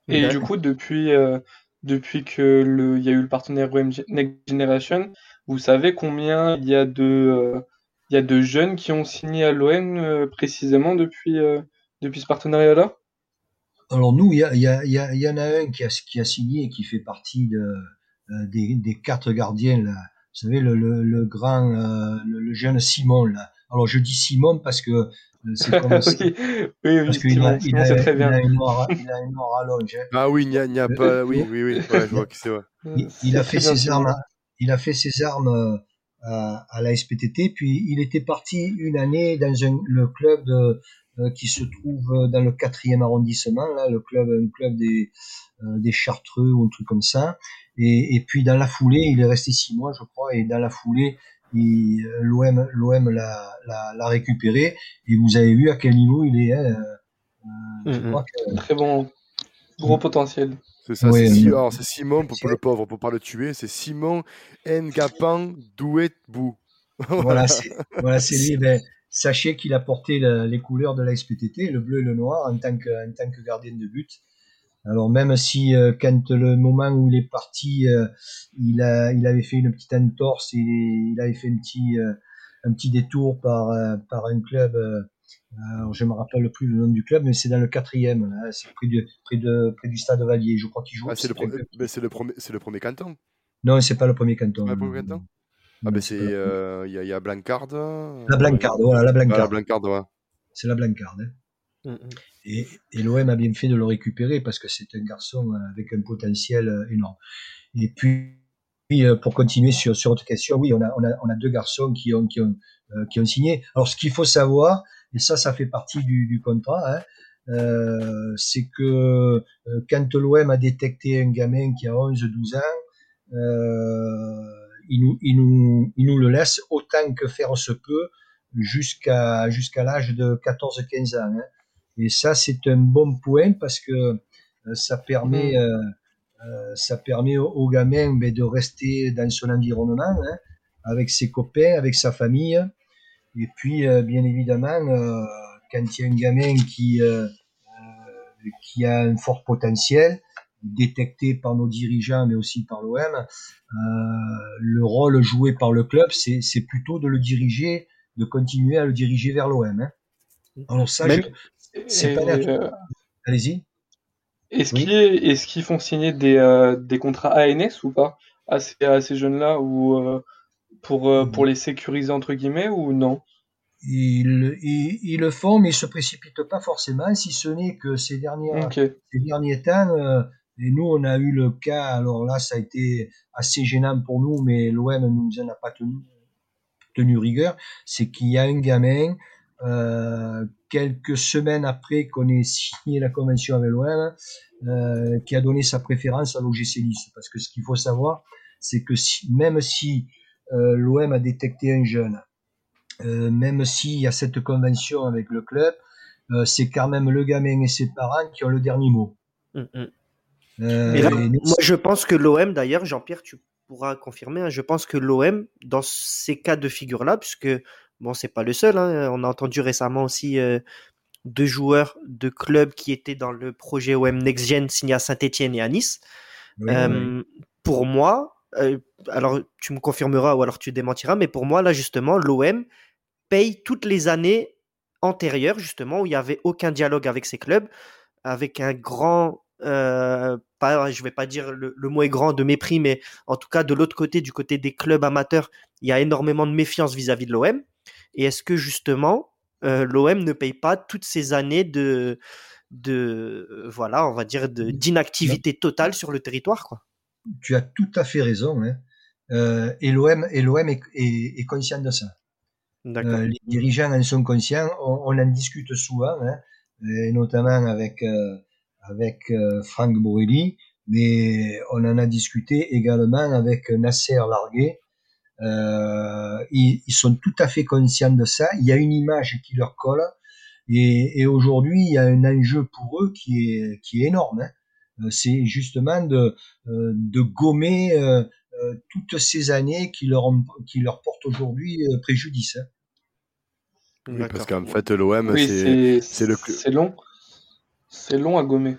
Et du coup, depuis, euh, depuis que le, il y a eu le partenaire OM Next Generation, vous savez combien il y a de, euh, il y a de jeunes qui ont signé à l'OM euh, précisément depuis, euh, depuis ce partenariat-là? Alors nous, il y, a, il y, a, il y, en a un qui a, qui a signé et qui fait partie de, euh, des, des quatre gardiens. Là. Vous savez, le, le, le grand, euh, le, le jeune Simon. Là. Alors je dis Simon parce que euh, c'est comme [laughs] ça. oui, oui, Parce qu'il a, Simon, il a, c'est très il a une noire, il a une noire allonge. Hein. Ah oui, il n'y a, a pas. Oui, oui, oui. Ouais, je vois qui c'est. Ouais. Il, il a fait ses armes, il a fait ses armes euh, à, à la SPTT, puis il était parti une année dans un, le club de, euh, qui se trouve dans le quatrième arrondissement, là, le club, un club des, euh, des Chartreux ou un truc comme ça. Et, et puis dans la foulée, il est resté six mois, je crois, et dans la foulée, l'OM, l'OM l'a, l'a, l'a récupéré. Et vous avez vu à quel niveau il est. Hein, euh, je crois que Très bon, gros potentiel. C'est ça, Ouais, c'est Simon, pour, pour le pauvre, pour pas le tuer, c'est Simon Ngapan Douet Bou. [laughs] voilà, c'est voilà, lui. Ben, sachez qu'il a porté la- les couleurs de la SPTT, le bleu et le noir, en tant que, en tant que gardien de but. Alors même si euh, quand le moment où il est parti, euh, il a, il avait fait une petite entorse, il, il avait fait un petit, euh, un petit détour par, par un club. alors je me rappelle plus le nom du club, mais c'est dans le quatrième, c'est près de, près de, près du stade Valier. Je crois qu'il joue. Ah, c'est le, le premier canton. Non, c'est pas le premier canton. Pas le premier canton? Ah ben c'est euh, il y, a- y a Blancarde. La Blancarde, voilà, la Ah, la ouais. C'est la Blancarde. hein. Mhm. Et, et l'OM a bien fait de le récupérer parce que c'est un garçon euh, avec un potentiel euh, énorme. Et puis, puis, euh, pour continuer sur, sur votre question, oui, on a, on a, on a deux garçons qui ont, qui ont, euh, qui ont signé. Alors, ce qu'il faut savoir, et ça, ça fait partie du, du contrat, hein, euh, c'est que euh, quand l'OM a détecté un gamin qui a 11-12 ans, euh, il, nous, il, nous, il nous le laisse autant que faire se peut jusqu'à jusqu'à l'âge de 14-15 ans. hein. Et ça, c'est un bon point parce que euh, ça permet, euh, euh, ça permet au, au gamin ben, de rester dans son environnement, hein, avec ses copains, avec sa famille. Et puis, euh, bien évidemment, quand il y a un gamin qui, qui a un fort potentiel, détecté par nos dirigeants, mais aussi par l'OM, euh, le rôle joué par le club, c'est plutôt de le diriger, de continuer à le diriger vers l'OM. Hein. Alors ça, Même- c'est pas euh, allez-y. Est-ce Oui. qu'ils est-ce qu'ils font signer des, euh, des contrats ANS ou pas? À ces, jeunes-là ou euh, pour, pour les sécuriser entre guillemets ou non? Ils, ils, ils le font, mais ils se précipitent pas forcément, si ce n'est que ces dernières, ces derniers temps, et nous on a eu le cas, alors là ça a été assez gênant pour nous, mais l'OM ne nous en a pas tenu, rigueur, c'est qu'il y a un gamin, euh, quelques semaines après qu'on ait signé la convention avec l'OM, euh, qui a donné sa préférence à l'OGC Nice. Parce que ce qu'il faut savoir, c'est que même si euh, l'OM a détecté un jeune, même s'il y a cette convention avec le club, c'est quand même le gamin et ses parents qui ont le dernier mot. Mhm. Euh, Et là, et nous, moi, je pense que l'OM, d'ailleurs, Jean-Pierre, tu pourras confirmer, hein, je pense que l'OM, dans ces cas de figure-là, puisque, bon, c'est pas le seul, hein, on a entendu récemment aussi euh, deux joueurs de clubs qui étaient dans le projet OM Next Gen signé à Saint-Etienne et à Nice. oui, oui. Euh, Pour moi, alors tu me confirmeras ou alors tu démentiras, mais pour moi, là, justement, l'OM paye toutes les années antérieures, justement, où il n'y avait aucun dialogue avec ces clubs, avec un grand, euh, pas, je vais pas dire le, mot est grand de mépris, mais en tout cas, de l'autre côté, du côté des clubs amateurs, il y a énormément de méfiance vis-à-vis de l'OM. Et est-ce que, justement, euh, l'OM ne paye pas toutes ces années de, de voilà, on va dire, d'inactivité totale sur le territoire, quoi? tu as tout à fait raison. Hein. Euh, et l'OM est, est, conscient de ça. Euh, les dirigeants en sont conscients. On, en discute souvent, hein, et notamment avec euh, avec Franck Borrelli, mais on en a discuté également avec Nasser Larguet. Ils, ils, sont tout à fait conscients de ça. Il y a une image qui leur colle. Et, et aujourd'hui, il y a un enjeu pour eux qui est, qui est énorme. Hein. Euh, c'est justement de, euh, de gommer euh, toutes ces années qui leur, qui leur portent aujourd'hui préjudice. Hein. Oui, parce qu'en fait, l'OM, c'est le C'est long. C'est long à gommer.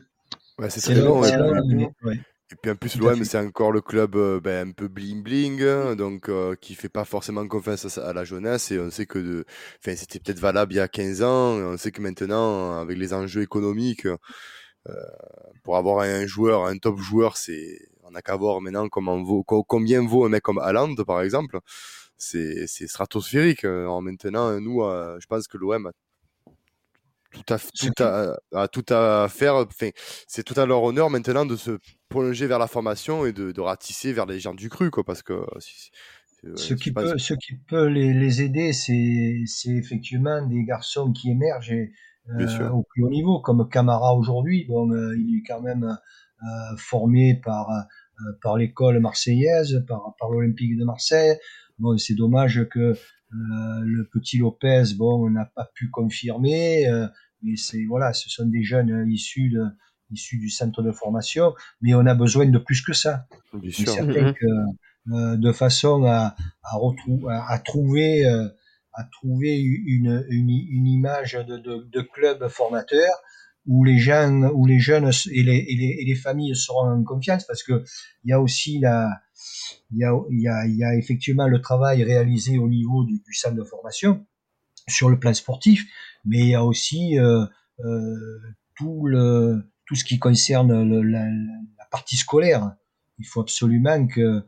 Ouais, c'est très long. Et puis en plus, l'OM, c'est encore le club ben, un peu bling-bling, hein, donc qui fait pas forcément confiance à, la jeunesse. Et on sait que de... enfin, c'était peut-être valable il y a 15 ans. On sait que maintenant, avec les enjeux économiques, euh, pour avoir un joueur, un top joueur, c'est on n'a qu'à voir maintenant comment vaut, combien vaut un mec comme Haaland par exemple. C'est stratosphérique. Alors maintenant, nous, euh, je pense que l'OM a tout à, tout à, tout à faire. Enfin, c'est tout à leur honneur maintenant de se prolonger vers la formation et de, de ratisser vers les gens du cru, quoi, parce que ce, qui peut, ce qui peut les, les aider, c'est effectivement des garçons qui émergent et euh, au plus haut niveau, comme Camara aujourd'hui. Bon, euh, il est quand même euh, formé par par l'école marseillaise, par, par l'Olympique de Marseille. Bon, c'est dommage que le petit Lopez, bon, n'a pas pu confirmer, mais c'est voilà, ce sont des jeunes issus de, issus du centre de formation, mais on a besoin de plus que ça. Bien sûr. certain que de façon à, à, à, à trouver à trouver une, une, une image de, de, de, club formateur où les jeunes, où les jeunes et les, et les, et les familles seront en confiance parce que il y a aussi la, il y a, il y a, il y a effectivement le travail réalisé au niveau du, du, centre de formation sur le plan sportif, mais il y a aussi euh, euh, tout le tout ce qui concerne le, la, la, partie scolaire. Il faut absolument que, euh,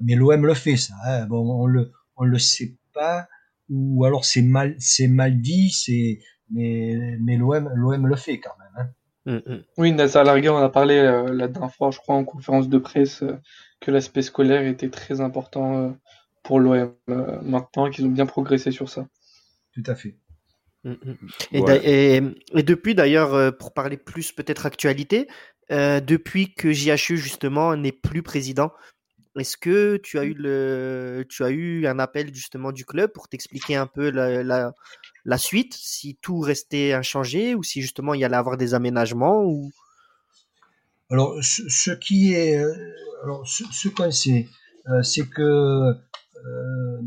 mais l'OM le fait ça. Hein. Bon, on le on le sait pas ou alors c'est mal, c'est mal dit, c'est, mais, mais l'OM, l'OM le fait quand même. Hein. Mm, mm. Oui, Nazar Larguet, on a parlé euh, la dernière fois, je crois, en conférence de presse, euh, que l'aspect scolaire était très important euh, pour l'OM maintenant, qu'ils ont bien progressé sur ça. Tout à fait. Mm, et, et, depuis d'ailleurs, pour parler plus peut-être actualité, depuis que JHU justement n'est plus président, est-ce que tu as eu le, tu as eu un appel justement du club pour t'expliquer un peu la, la, la, suite, si tout restait inchangé ou si justement il y allait avoir des aménagements ou. Alors, ce, qui est, euh, alors ce, qu'on sait, euh, c'est que euh,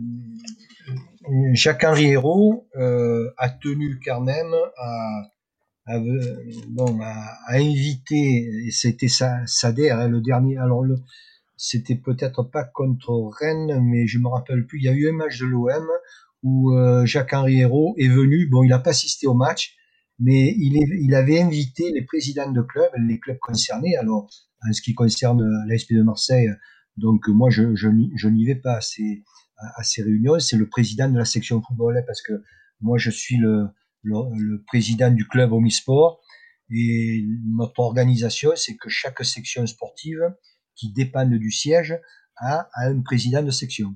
Jacques-Henri Hérault a tenu quand même à, bon, à, inviter, et c'était Sader, hein, le dernier, alors le, c'était peut-être pas contre Rennes, mais je me rappelle plus. Il y a eu un match de l'OM où Jacques-Henri Hérault est venu. Bon, il n'a pas assisté au match, mais il, avait invité les présidents de clubs, les clubs concernés. Alors, en ce qui concerne l'ASP de Marseille, donc moi, je, n'y vais pas à ces, réunions. C'est le président de la section football, parce que moi, je suis le, président du club Omisport. Et notre organisation, c'est que chaque section sportive qui dépendent du siège à, un président de section.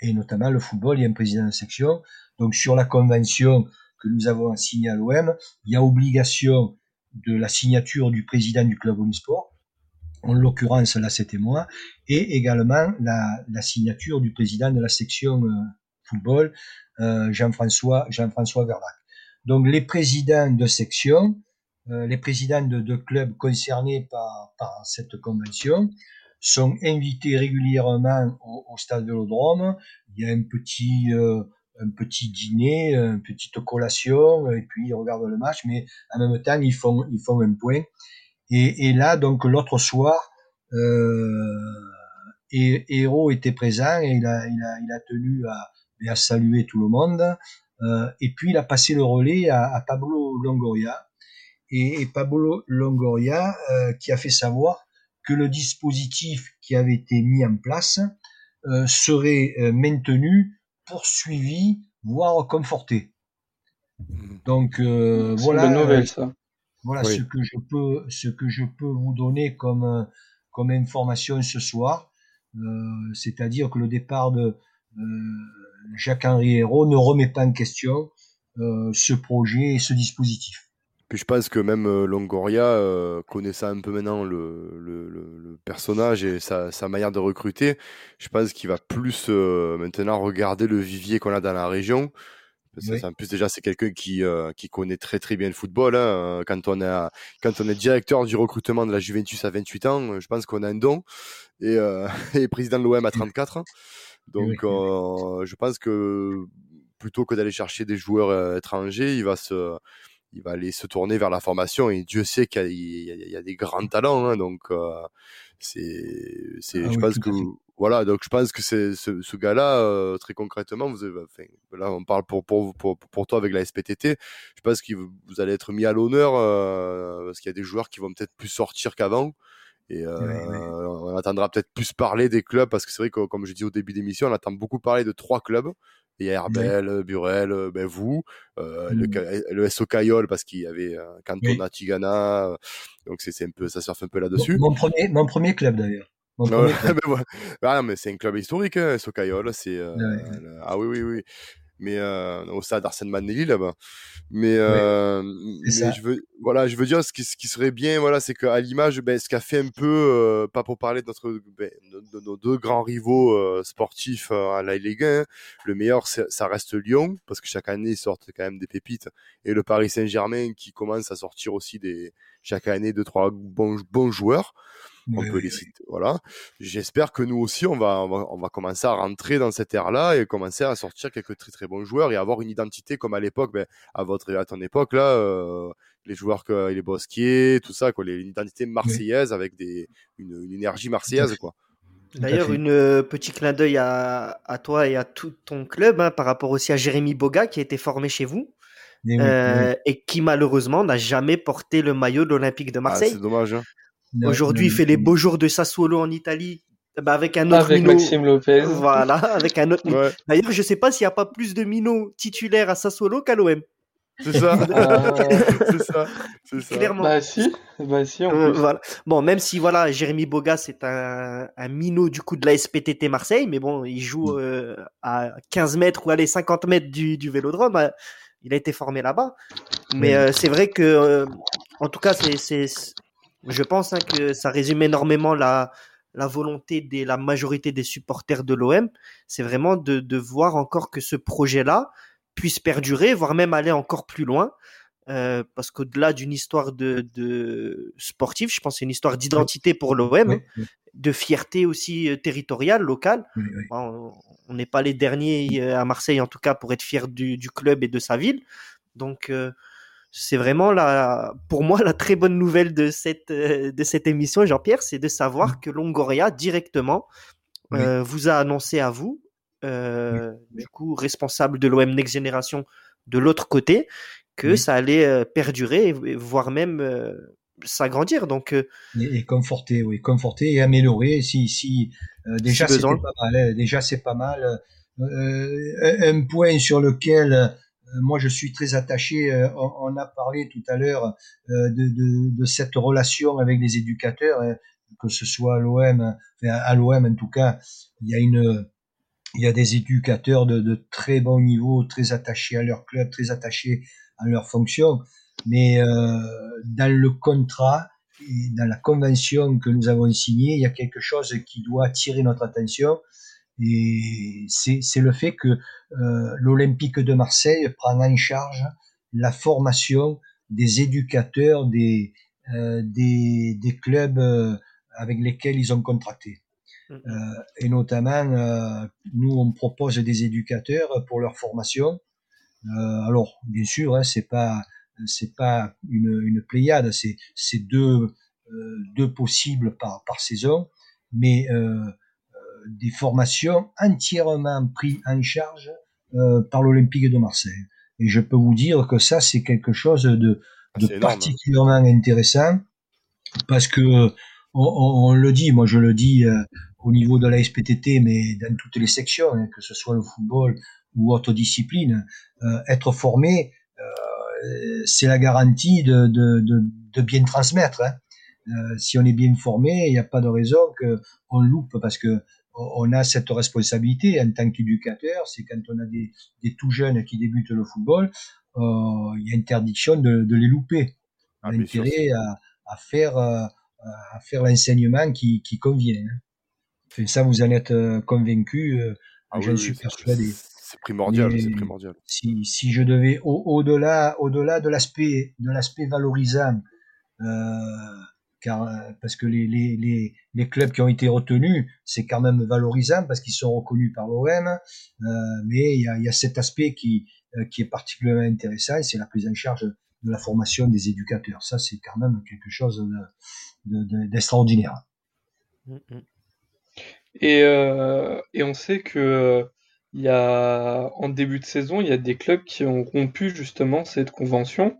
Et notamment le football, il y a un président de section. Donc sur la convention que nous avons signée à l'OM, il y a obligation de la signature du président du club omnisport, en l'occurrence là c'était moi, et également la, signature du président de la section euh, football, euh, Jean-François Jean-François Verlac. Donc les présidents de section, euh, les présidents de, de clubs concernés par, cette convention sont invités régulièrement au, au stade Vélodrome. Il y a un petit un petit dîner, une petite collation, et puis ils regardent le match, mais en même temps ils font ils font un point. Et, là donc l'autre soir, euh, et Héros était présent et il a, il a, il a tenu à, à saluer tout le monde. Euh, et puis il a passé le relais à, Pablo Longoria. Et, Pablo Longoria euh, qui a fait savoir que le dispositif qui avait été mis en place serait maintenu, poursuivi, voire conforté. Donc euh, voilà. Une bonne nouvelle ça. Voilà oui. ce que je peux, ce que je peux vous donner comme comme information ce soir. Euh, c'est-à-dire que le départ de euh, Jacques-Henri Hérault ne remet pas en question euh, ce projet et ce dispositif. Puis je pense que même Longoria, euh, connaissant un peu maintenant le, le, le personnage et sa, sa, manière de recruter, je pense qu'il va plus euh, maintenant regarder le vivier qu'on a dans la région. Oui. En plus, déjà, c'est quelqu'un qui, euh, qui connaît très très bien le football. Hein. Quand, on a, quand on est directeur du recrutement de la Juventus à 28 ans, je pense qu'on a un don. Et, euh, [laughs] et président de l'OM à 34 ans. Donc, oui. euh, je pense que plutôt que d'aller chercher des joueurs euh, étrangers, il va se, il va aller se tourner vers la formation. Et Dieu sait qu'il y, y, y, a des grands talents. Hein. Donc, euh, c'est, c'est, ah, je oui, pense que voilà, donc je pense que c'est ce, ce gars-là, euh, très concrètement, vous avez, enfin, là on parle pour, pour, pour, pour toi avec la SPTT, je pense que vous, allez être mis à l'honneur euh, parce qu'il y a des joueurs qui vont peut-être plus sortir qu'avant. Et euh, oui, oui. on attendra peut-être plus parler des clubs parce que c'est vrai que, comme je dis au début d'émission, on attend beaucoup parler de trois clubs. Il y a Herbel, oui. Burel, ben vous, euh, mmh. le, le SO Cayol parce qu'il y avait euh, Cantona, oui. Tigana, donc c'est un peu, ça surfe un peu là-dessus. Mon, mon, premier, mon premier club d'ailleurs. Mais, [laughs] ouais. ah, mais c'est un club historique, hein, Socayol. C'est euh, ouais. le... ah oui, oui, oui. Mais euh, au stade Arsène Manelli là-bas. Mais, euh, mais je veux, voilà, je veux dire ce qui, ce qui serait bien, voilà, c'est qu'à l'image, ben, ce qu'a fait un peu, euh, pas pour parler de notre, ben, de, de, nos deux grands rivaux euh, sportifs à la Ligue 1, hein. le meilleur, ça reste Lyon, parce que chaque année ils sortent quand même des pépites, et le Paris Saint-Germain qui commence à sortir aussi des chaque année deux trois bons bons joueurs on oui, peut les citer. Voilà. J'espère que nous aussi, on va, on va, on va commencer à rentrer dans cette ère-là et commencer à sortir quelques très très bons joueurs et avoir une identité comme à l'époque, ben, à votre, à ton époque là, euh, les joueurs que les Bosquier, tout ça, quoi, les, une identité marseillaise oui. avec des, une, une, énergie marseillaise, quoi. D'ailleurs, une euh, petit clin d'œil à, à, toi et à tout ton club hein, par rapport aussi à Jérémy Boga qui a été formé chez vous. Oui, euh, et qui malheureusement n'a jamais porté le maillot de l'Olympique de Marseille. Ah, c'est dommage. Hein. Aujourd'hui, il fait les beaux jours de Sassuolo en Italie. Bah avec un autre avec minot. Maxime Lopez. Voilà, avec un autre. Ouais. D'ailleurs, je sais pas s'il n'y a pas plus de minots titulaires à Sassuolo qu'à l'OM. [laughs] C'est ça. c'est ça. ça. Clairement. Bah si, bah si. En euh, voilà. Bon, même si voilà, Jérémy Boga c'est un, un minot du coup de la SPTT Marseille, mais bon, il joue euh, à 15 mètres ou allez 50 mètres du, du Vélodrome. Euh, il a été formé là-bas. Mais euh, c'est vrai que, en tout cas, c'est je pense hein, que ça résume énormément la, la volonté de la majorité des supporters de l'OM. C'est vraiment de, de, voir encore que ce projet-là puisse perdurer, voire même aller encore plus loin. Euh, parce qu'au-delà d'une histoire de, de sportive, je pense que c'est une histoire d'identité pour l'OM, oui, oui. de fierté aussi euh, territoriale, locale. Oui, on n'est pas les derniers euh, à Marseille, en tout cas, pour être fier du, du club et de sa ville. Donc, euh, c'est vraiment la, pour moi la très bonne nouvelle de cette euh, de cette émission, Jean-Pierre, c'est de savoir mmh. que Longoria directement oui. euh, vous a annoncé à vous, euh, oui. du coup responsable de l'OM Next Generation de l'autre côté, que oui. ça allait perdurer, voire même euh, s'agrandir. Donc et, et, conforter, oui, conforter et améliorer. Si si déjà si c'est pas mal, hein. déjà c'est pas mal. un point sur lequel moi, je suis très attaché. Euh, on, a parlé tout à l'heure euh, de, cette relation avec les éducateurs, hein, que ce soit à l'OM, à l'OM en tout cas, il y a des éducateurs de, de, très bon niveau, très attachés à leur club, très attachés à leur fonction. Mais euh, dans le contrat, et dans la convention que nous avons signée, il y a quelque chose qui doit attirer notre attention, et c'est le fait que euh, l'Olympique de Marseille prend en charge la formation des éducateurs des, euh, des, des, clubs euh, avec lesquels ils ont contracté. Mm-hmm. Euh, et notamment, euh, nous, on propose des éducateurs pour leur formation. alors, bien sûr, hein, c'est pas c'est pas une, une pléiade, c'est deux deux possibles par par saison, mais des formations entièrement prises en charge par l'Olympique de Marseille. Et je peux vous dire que ça, c'est quelque chose de, de particulièrement intéressant parce que on, le dit, moi je le dis au niveau de la SPTT, mais dans toutes les sections, hein, que ce soit le football ou autre discipline, être formé, c'est la garantie de, de, de, de bien transmettre. Hein. Euh, si on est bien formé, il n'y a pas de raison qu'on loupe parce que on a cette responsabilité en tant qu'éducateur. C'est quand on a des, des, tout jeunes qui débutent le football, euh, il y a interdiction de, de les louper. Ah, L'intérêt à, à, faire euh, à faire l'enseignement qui, qui convient. Hein. ça, vous en êtes euh, convaincu. Ah, J'en suis persuadé. C'est primordial, c'est primordial. Si, si je devais au-delà au au-delà de l'aspect de l'aspect valorisant, euh, car euh, parce que les, les, les, clubs qui ont été retenus, c'est quand même valorisant parce qu'ils sont reconnus par l'OM, euh, mais il y a, y a cet aspect qui euh, qui est particulièrement intéressant, c'est la prise en charge de la formation des éducateurs. Ça, c'est quand même quelque chose d'extraordinaire. De, de, mmh, mmh. et, et on sait que il y a, en début de saison, il y a des clubs qui ont rompu justement cette convention.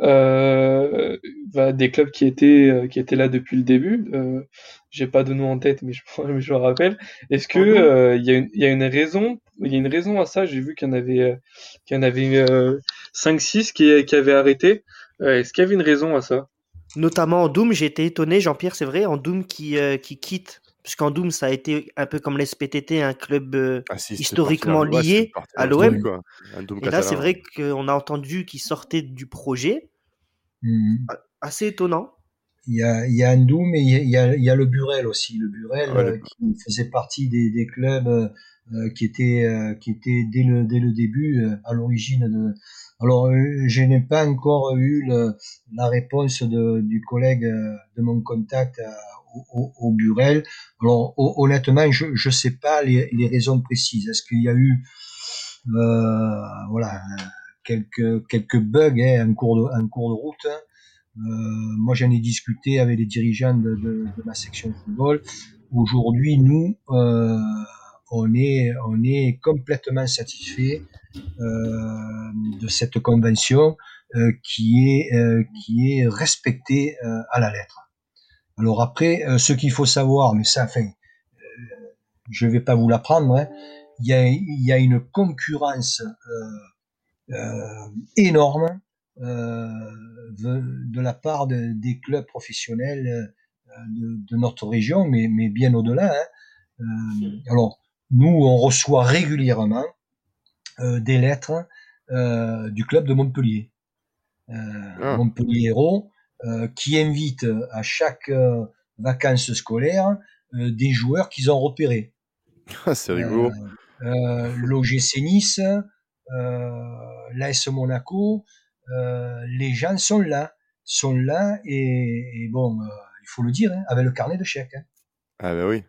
Euh, bah, des clubs qui étaient, euh, qui étaient là depuis le début. Euh, J'ai pas de nom en tête, mais je, [laughs] je me rappelle. Est-ce que euh, il y, a une, y a une raison, il y a une raison à ça? J'ai vu qu'il y en avait, qu'il y en avait 5-6 qui, qui avaient arrêté. Est-ce qu'il y avait une raison à ça? Notamment en Doom, j'ai été étonné, Jean-Pierre, c'est vrai, en Doom qui, qui quitte puisqu'en Doom, ça a été un peu comme l'SPTT, un club euh, ah, historiquement lié à l'OM. Et là, c'est vrai qu'on a entendu qu'il sortait du projet. Mmh. Assez étonnant. Il y a, il y a un Doom et il y a, il y a le Burel aussi. Le Burel euh, qui faisait partie des, des clubs euh, qui étaient, qui étaient dès, le, dès le début à l'origine de. Alors, je n'ai pas encore eu le, la réponse de, du collègue de mon contact au, au, Burel. Alors honnêtement, je ne sais pas les, les, raisons précises. Est-ce qu'il y a eu euh, voilà quelques quelques bugs hein, en cours de en cours de route hein. euh, Moi, j'en ai discuté avec les dirigeants de, de, de ma section de football. Aujourd'hui, nous, euh, on est on est complètement satisfait euh, de cette convention euh, qui est euh, qui est respectée à la lettre. Alors après, euh, ce qu'il faut savoir, mais ça, enfin, euh, je vais pas vous l'apprendre, hein, il, y a, il y a une concurrence euh, euh énorme de, de, la part de, des clubs professionnels de, de, notre région, mais, mais bien au-delà. Hein. alors, nous, on reçoit régulièrement des lettres du club de Montpellier. Ah. Montpellier euh, qui invite à chaque euh, vacances scolaires euh, des joueurs qu'ils ont repérés. [laughs] Ah, c'est rigolo. L'OGC Nice, l'AS Monaco, les gens sont là, sont là et, bon, il faut le dire, hein, avec le carnet de chèques. Hein. Ah ben oui.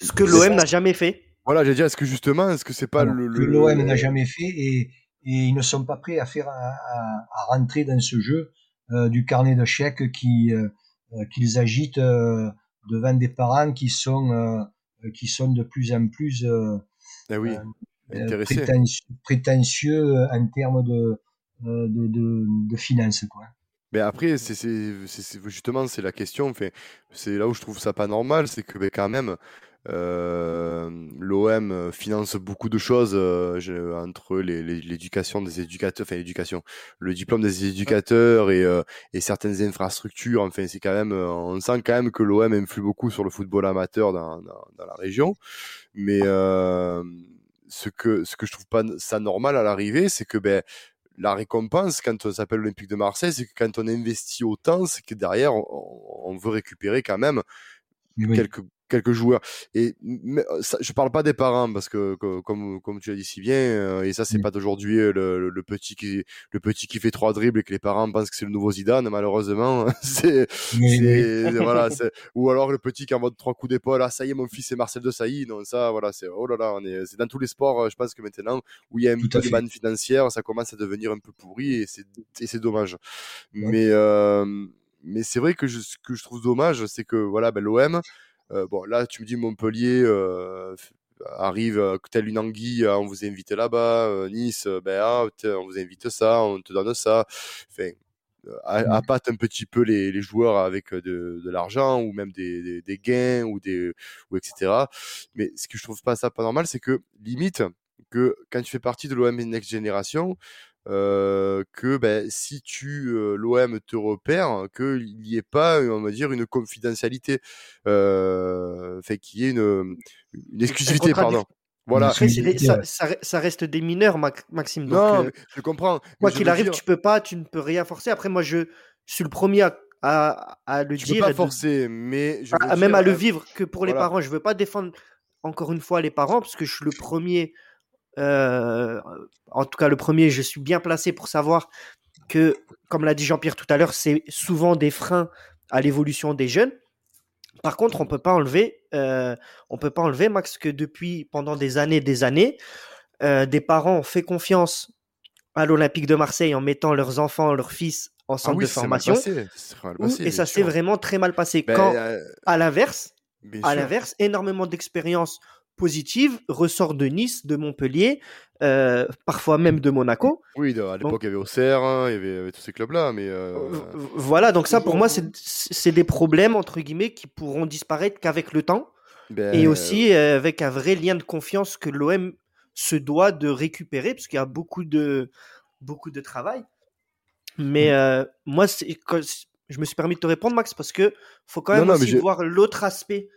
Ce que l'OM n'a jamais fait. Voilà, j'ai dit, est-ce que justement, est-ce que c'est pas le. Que l'OM n'a jamais fait et, et ils ne sont pas prêts à faire à, à, rentrer dans ce jeu euh, du carnet de chèques qui euh, euh, qu'ils agitent devant des parents qui sont qui sont de plus en plus ah oui, prétentieux, prétentieux, en termes de de, de, de finances quoi. Mais après, c'est justement c'est la question. Enfin, c'est là où je trouve ça pas normal, c'est que ben, quand même, L'OM finance beaucoup de choses euh, entre l'éducation des éducateurs, enfin l'éducation, le diplôme des éducateurs et, euh, et certaines infrastructures. Enfin, c'est quand même, euh, on sent quand même que l'OM influe beaucoup sur le football amateur dans, dans, dans la région. Mais ce que ce que je trouve pas ça normal à l'arrivée, c'est que ben la récompense quand on s'appelle l'Olympique de Marseille, c'est que quand on investit autant, c'est que derrière on, on, veut récupérer quand même quelques quelques joueurs. Et ça, je parle pas des parents parce que, comme comme tu l'as dit si bien, euh, et ça c'est mmh. pas d'aujourd'hui euh, le, le, petit qui le petit qui fait trois dribbles et que les parents pensent que c'est le nouveau Zidane. Malheureusement, [laughs] c'est voilà, ou alors le petit qui envoie trois coups d'épaule. Ah ça y est, mon fils c'est Marcel de Sailly. Non ça voilà, c'est oh là là, on est c'est dans tous les sports. Euh, je pense que maintenant où il y a un peu de manne financière, ça commence à devenir un peu pourri et c'est c'est dommage. Mais mais c'est vrai que je, ce que je trouve dommage, c'est que voilà, ben, l'OM euh, bon, là, tu me dis Montpellier euh, arrive euh, tel une anguille, on vous invite là-bas, Nice, ben, ah, on vous invite ça, on te donne ça. Enfin, mmh. un petit peu les, les joueurs avec de, de l'argent ou même des, des, des, gains ou des ou etc. Mais ce que je trouve pas ça pas normal, c'est que limite que quand tu fais partie de l'OM Next Generation, euh, que ben, si tu euh, l'OM te repère, qu'il n'y ait pas, on va dire, une confidentialité, euh, fait qu'il y ait une, une exclusivité, pardon. Voilà. Après, ça, ça, ça, reste des mineurs, Maxime. Donc, non, je comprends. Quoi qu'il arrive, tu peux pas, tu ne peux rien forcer. Après, moi, je suis le premier à, à, à le tu dire. Peux pas forcer, mais je à, même à le vivre que pour les parents. Je veux pas défendre encore une fois les parents parce que je suis le premier euh, en tout cas, le premier, je suis bien placé pour savoir que, comme l'a dit Jean-Pierre tout à l'heure, c'est souvent des freins à l'évolution des jeunes. Par contre, on peut pas enlever, euh, on peut pas enlever, Max, que depuis pendant des années, des années, euh, des parents ont fait confiance à l'Olympique de Marseille en mettant leurs enfants, leurs fils en ah centre de formation. et ça s'est vraiment très mal passé. Ben, Quand, à l'inverse, à l'inverse, énormément d'expérience positive ressort de Nice, de Montpellier, euh, parfois même de Monaco. Oui, à l'époque il y avait Auxerre, hein, il, y avait, tous ces clubs-là, mais euh, voilà. Donc ça, pour moi, c'est des problèmes entre guillemets qui pourront disparaître qu'avec le temps, ben, et aussi euh, avec un vrai lien de confiance que l'OM se doit de récupérer, parce qu'il y a beaucoup de beaucoup de travail. Mais mmh. moi, je me suis permis de te répondre, Max, parce que faut quand même aussi voir l'autre aspect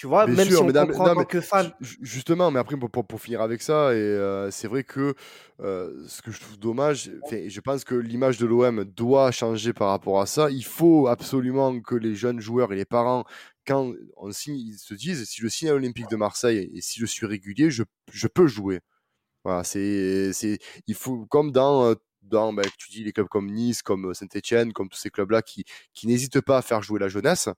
tu vois, même si on comprend en que fan. Justement, mais après, pour, pour, finir avec ça, et euh, c'est vrai que euh, ce que je trouve dommage, je pense que l'image de l'OM doit changer par rapport à ça. Il faut absolument que les jeunes joueurs et les parents, quand on signe, ils se disent si je signe à l'Olympique de Marseille et si je suis régulier, je, je peux jouer. Voilà, c'est, il faut, comme dans euh, dans, ben, tu dis, les clubs comme Nice, comme Saint-Etienne, comme tous ces clubs-là qui, qui n'hésitent pas à faire jouer la jeunesse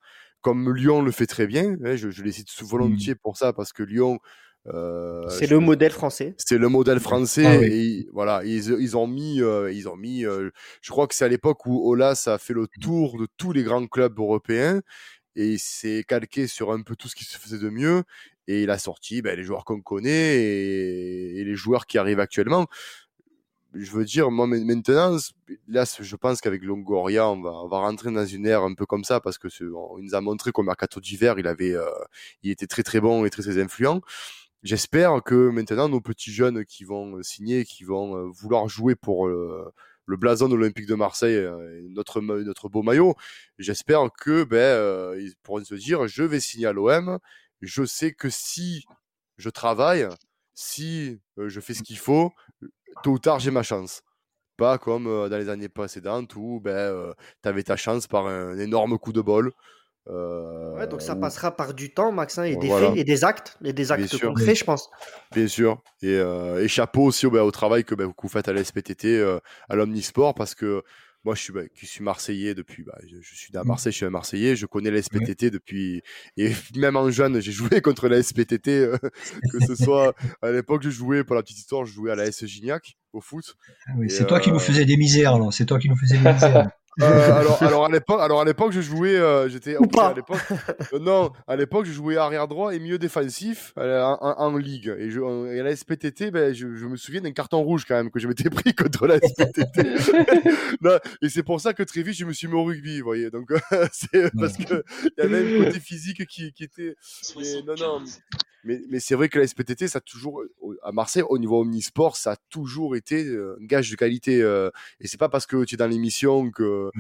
comme Lyon le fait très bien. je, je les cite volontiers mmh. pour ça parce que Lyon. Euh, c'est le modèle français. C'est le modèle français ah et voilà, ils, ils, ont mis, euh, ils ont mis. Euh, je crois que c'est à l'époque où Olas a fait le tour de tous les grands clubs européens et s'est calqué sur un peu tout ce qui se faisait de mieux et il a sorti ben, les joueurs qu'on connaît et, et, les joueurs qui arrivent actuellement je veux dire, moi maintenant, là, je pense qu'avec Longoria, on va, on rentrer dans une ère un peu comme ça parce il nous a montré qu'au mercato d'hiver, il avait, euh, il était très très bon et très très influent. J'espère que maintenant nos petits jeunes qui vont signer, qui vont euh, vouloir jouer pour le, blason olympique de Marseille, euh, notre notre beau maillot, j'espère que ben ils pourront se dire, je vais signer à l'OM. Je sais que si je travaille, si je fais ce qu'il faut, tôt ou tard, j'ai ma chance. Pas comme euh, dans les années précédentes où ben, euh, tu avais ta chance par un énorme coup de bol. Euh, donc ça passera par du temps, Maxin, et des faits et des actes, et des actes concrets, je pense. Bien sûr. Et, et chapeau aussi ben, au travail que, ben, vous faites à la SPTT, à l'Omnisport, parce que moi, je suis, bah, suis marseillais depuis, bah, je, je, suis à mmh. Marseille, je suis un Marseillais, je connais la SPTT depuis, et [laughs] même en jeune, j'ai joué contre la SPTT, euh, [laughs] que ce soit à l'époque, je jouais, pour la petite histoire, je jouais à la S Gignac au foot. Ah oui, c'est toi qui nous euh, faisais des misères, alors, c'est toi qui nous faisais des misères. Euh, [laughs] alors, alors à l'époque, alors à l'époque, je jouais, euh, j'étais Ou pas. à l'époque. Euh, non, à l'époque, je jouais arrière droit et milieu défensif en, en, ligue. Et, je, et à la SPTT, ben, je, je, me souviens d'un carton rouge quand même que je m'étais [laughs] pris contre la SPTT. [laughs] non, et c'est pour ça que très vite, je me suis mis au rugby, vous voyez. Donc, c'est parce que il y avait un côté physique qui, qui était. Mais, non, non. Mais, mais c'est vrai que la SPTT, ça a toujours, à Marseille, au niveau omnisport, ça a toujours été un gage de qualité. et c'est pas parce que tu es dans l'émission que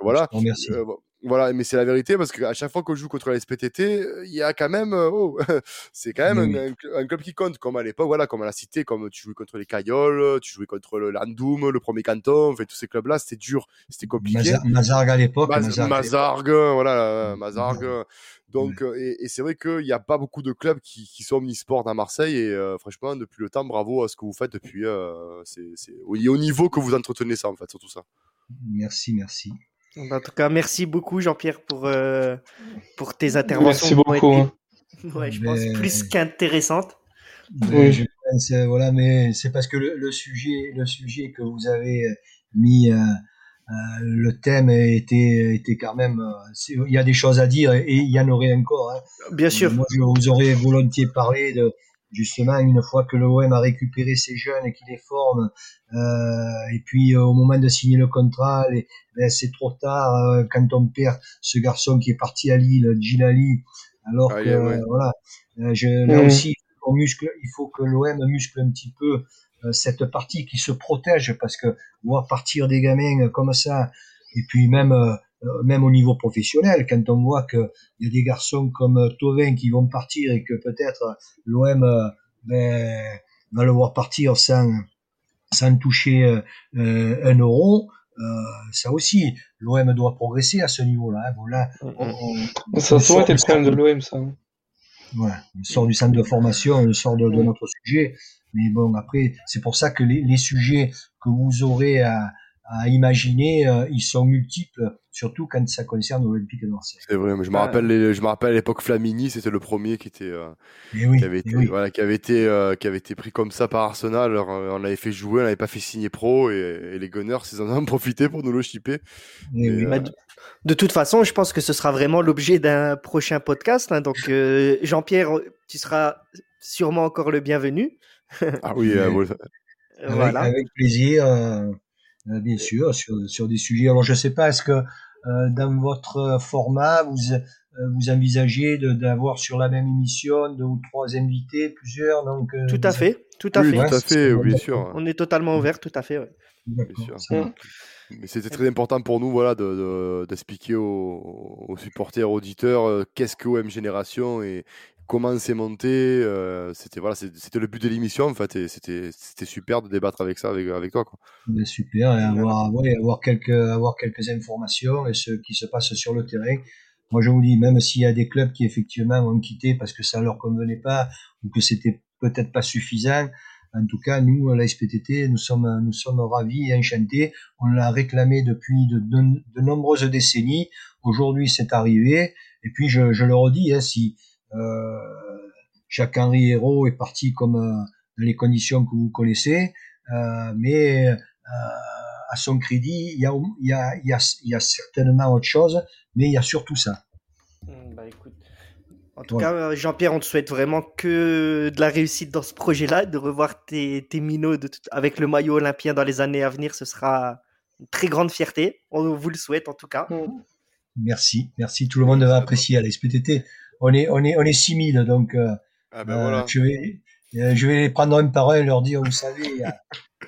voilà. Euh, voilà, mais c'est la vérité parce qu'à chaque fois qu'on joue contre la SPTT, il y a quand même, euh, oh, [laughs] c'est quand même un, club qui compte, comme à l'époque, voilà, comme à la cité, comme tu jouais contre les Cayoles, tu jouais contre le Landoum, le premier canton, tous ces clubs-là, c'était dur, c'était compliqué. Mazargue à l'époque. Mazargue, voilà, Mazargue. Donc, euh, et, et c'est vrai qu'il n'y a pas beaucoup de clubs qui, qui sont omnisports à Marseille. Et franchement, depuis le temps, bravo à ce que vous faites depuis. Euh, c'est au, au niveau que vous entretenez ça, en fait, surtout ça. Merci, merci. En tout cas, merci beaucoup Jean-Pierre pour, euh, pour tes interventions. Merci beaucoup. Hein. Ouais, je pense plus qu'intéressantes. Oui. voilà, mais c'est parce que le, sujet, le sujet que vous avez mis euh, le thème était, était quand même. Il y a des choses à dire et il y en aurait encore. Hein. Bien sûr. Moi, je vous aurais volontiers parlé de justement une fois que l'OM a récupéré ses jeunes et qu'il les forme, euh, et puis au moment de signer le contrat, ben, c'est trop tard euh, quand on perd ce garçon qui est parti à Lille, Gilali, alors ah, que voilà, euh, je, là mmh. aussi on muscle, il faut que l'OM muscle un petit peu euh, cette partie qui se protège parce que voir partir des gamins comme ça, et puis même euh, même au niveau professionnel, quand on voit qu'il y a des garçons comme euh, Tovin qui vont partir et que peut-être euh, l'OM ben, va le voir partir sans, sans toucher euh, un euro, euh, ça aussi, l'OM doit progresser à ce niveau-là. Hein. On, ça a souvent été le problème de l'OM, ça. Hein. Voilà, on sort du centre de formation, on sort de, de notre sujet. Mais bon, après, c'est pour ça que les, les, sujets que vous aurez à, à imaginer, euh, ils sont multiples, surtout quand ça concerne l'Olympique de Marseille. C'est vrai, mais je me rappelle, je me rappelle à l'époque Flamini, c'était le premier qui était, euh, oui, qui avait été, oui. voilà, qui avait été, euh, qui avait été pris comme ça par Arsenal. Alors, on l'avait fait jouer, on l'avait pas fait signer pro, et, et les Gunners, ils en ont [laughs] profité pour nous le chipper. Eh oui. Bah, de, de, toute façon, je pense que ce sera vraiment l'objet d'un prochain podcast. Hein, donc, Jean-Pierre, tu seras sûrement encore le bienvenu. ah oui, [laughs] avec, voilà. avec plaisir. Euh, bien sûr, sur, sur des sujets. Alors, je ne sais pas, est-ce que euh, dans votre format, vous, euh, vous envisagez d'avoir sur la même émission deux ou trois invités, plusieurs donc, euh, Tout à fait, tout à oui, fait. Tout à fait, oui, bien sûr. On est totalement ouvert, tout à fait. Ouais. Bien sûr. Mais c'était très important pour nous voilà, d'expliquer de, de, aux, aux, supporters, auditeurs, euh, qu'est-ce que OM Génération et comment c'est monté. Euh, c'était voilà, c'était le but de l'émission en fait, et c'était c'était super de débattre avec ça avec, avec toi. Quoi. Ben super, et avoir, ouais, avoir, quelques, avoir quelques informations et ce qui se passe sur le terrain. Moi, je vous dis, même s'il y a des clubs qui effectivement ont quitté parce que ça leur convenait pas ou que c'était peut-être pas suffisant, en tout cas, nous, la SPTT, nous sommes, nous sommes ravis et enchantés. On l'a réclamé depuis de, de, de, nombreuses décennies. Aujourd'hui, c'est arrivé. Et puis, je, je le redis, hein, si euh, Jacques-Henri Hérault est parti comme euh, dans les conditions que vous connaissez, euh, mais euh, à son crédit, il y, a, il, y a, il, y a, il y a certainement autre chose, mais il y a surtout ça. Bah, écoute. En tout cas, Jean-Pierre, on te souhaite vraiment que de la réussite dans ce projet-là, de revoir tes, tes minots de tout, avec le maillot olympien dans les années à venir. Ce sera une très grande fierté. On vous le souhaite en tout cas. Merci, merci. Tout le monde va apprécier à la SPTT. On est, on est, on est 6000, donc euh, ah ben voilà. je, vais, euh, je vais les prendre un par un et leur dire, vous savez, il y a,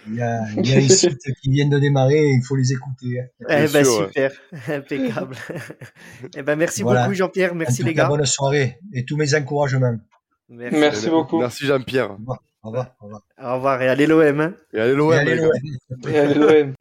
il y a, il y a des sites qui viennent de démarrer et il faut les écouter. Eh ben, sûr, super, ouais. [laughs] impeccable. [laughs] eh ben, merci voilà. beaucoup Jean-Pierre, merci les gars. Bonne soirée et tous mes encouragements. Merci, merci beaucoup. Merci Jean-Pierre. Au revoir. Au revoir. Au revoir. Au revoir et allez l'OM. Hein. Et allez l'OM. Et allez l'OM.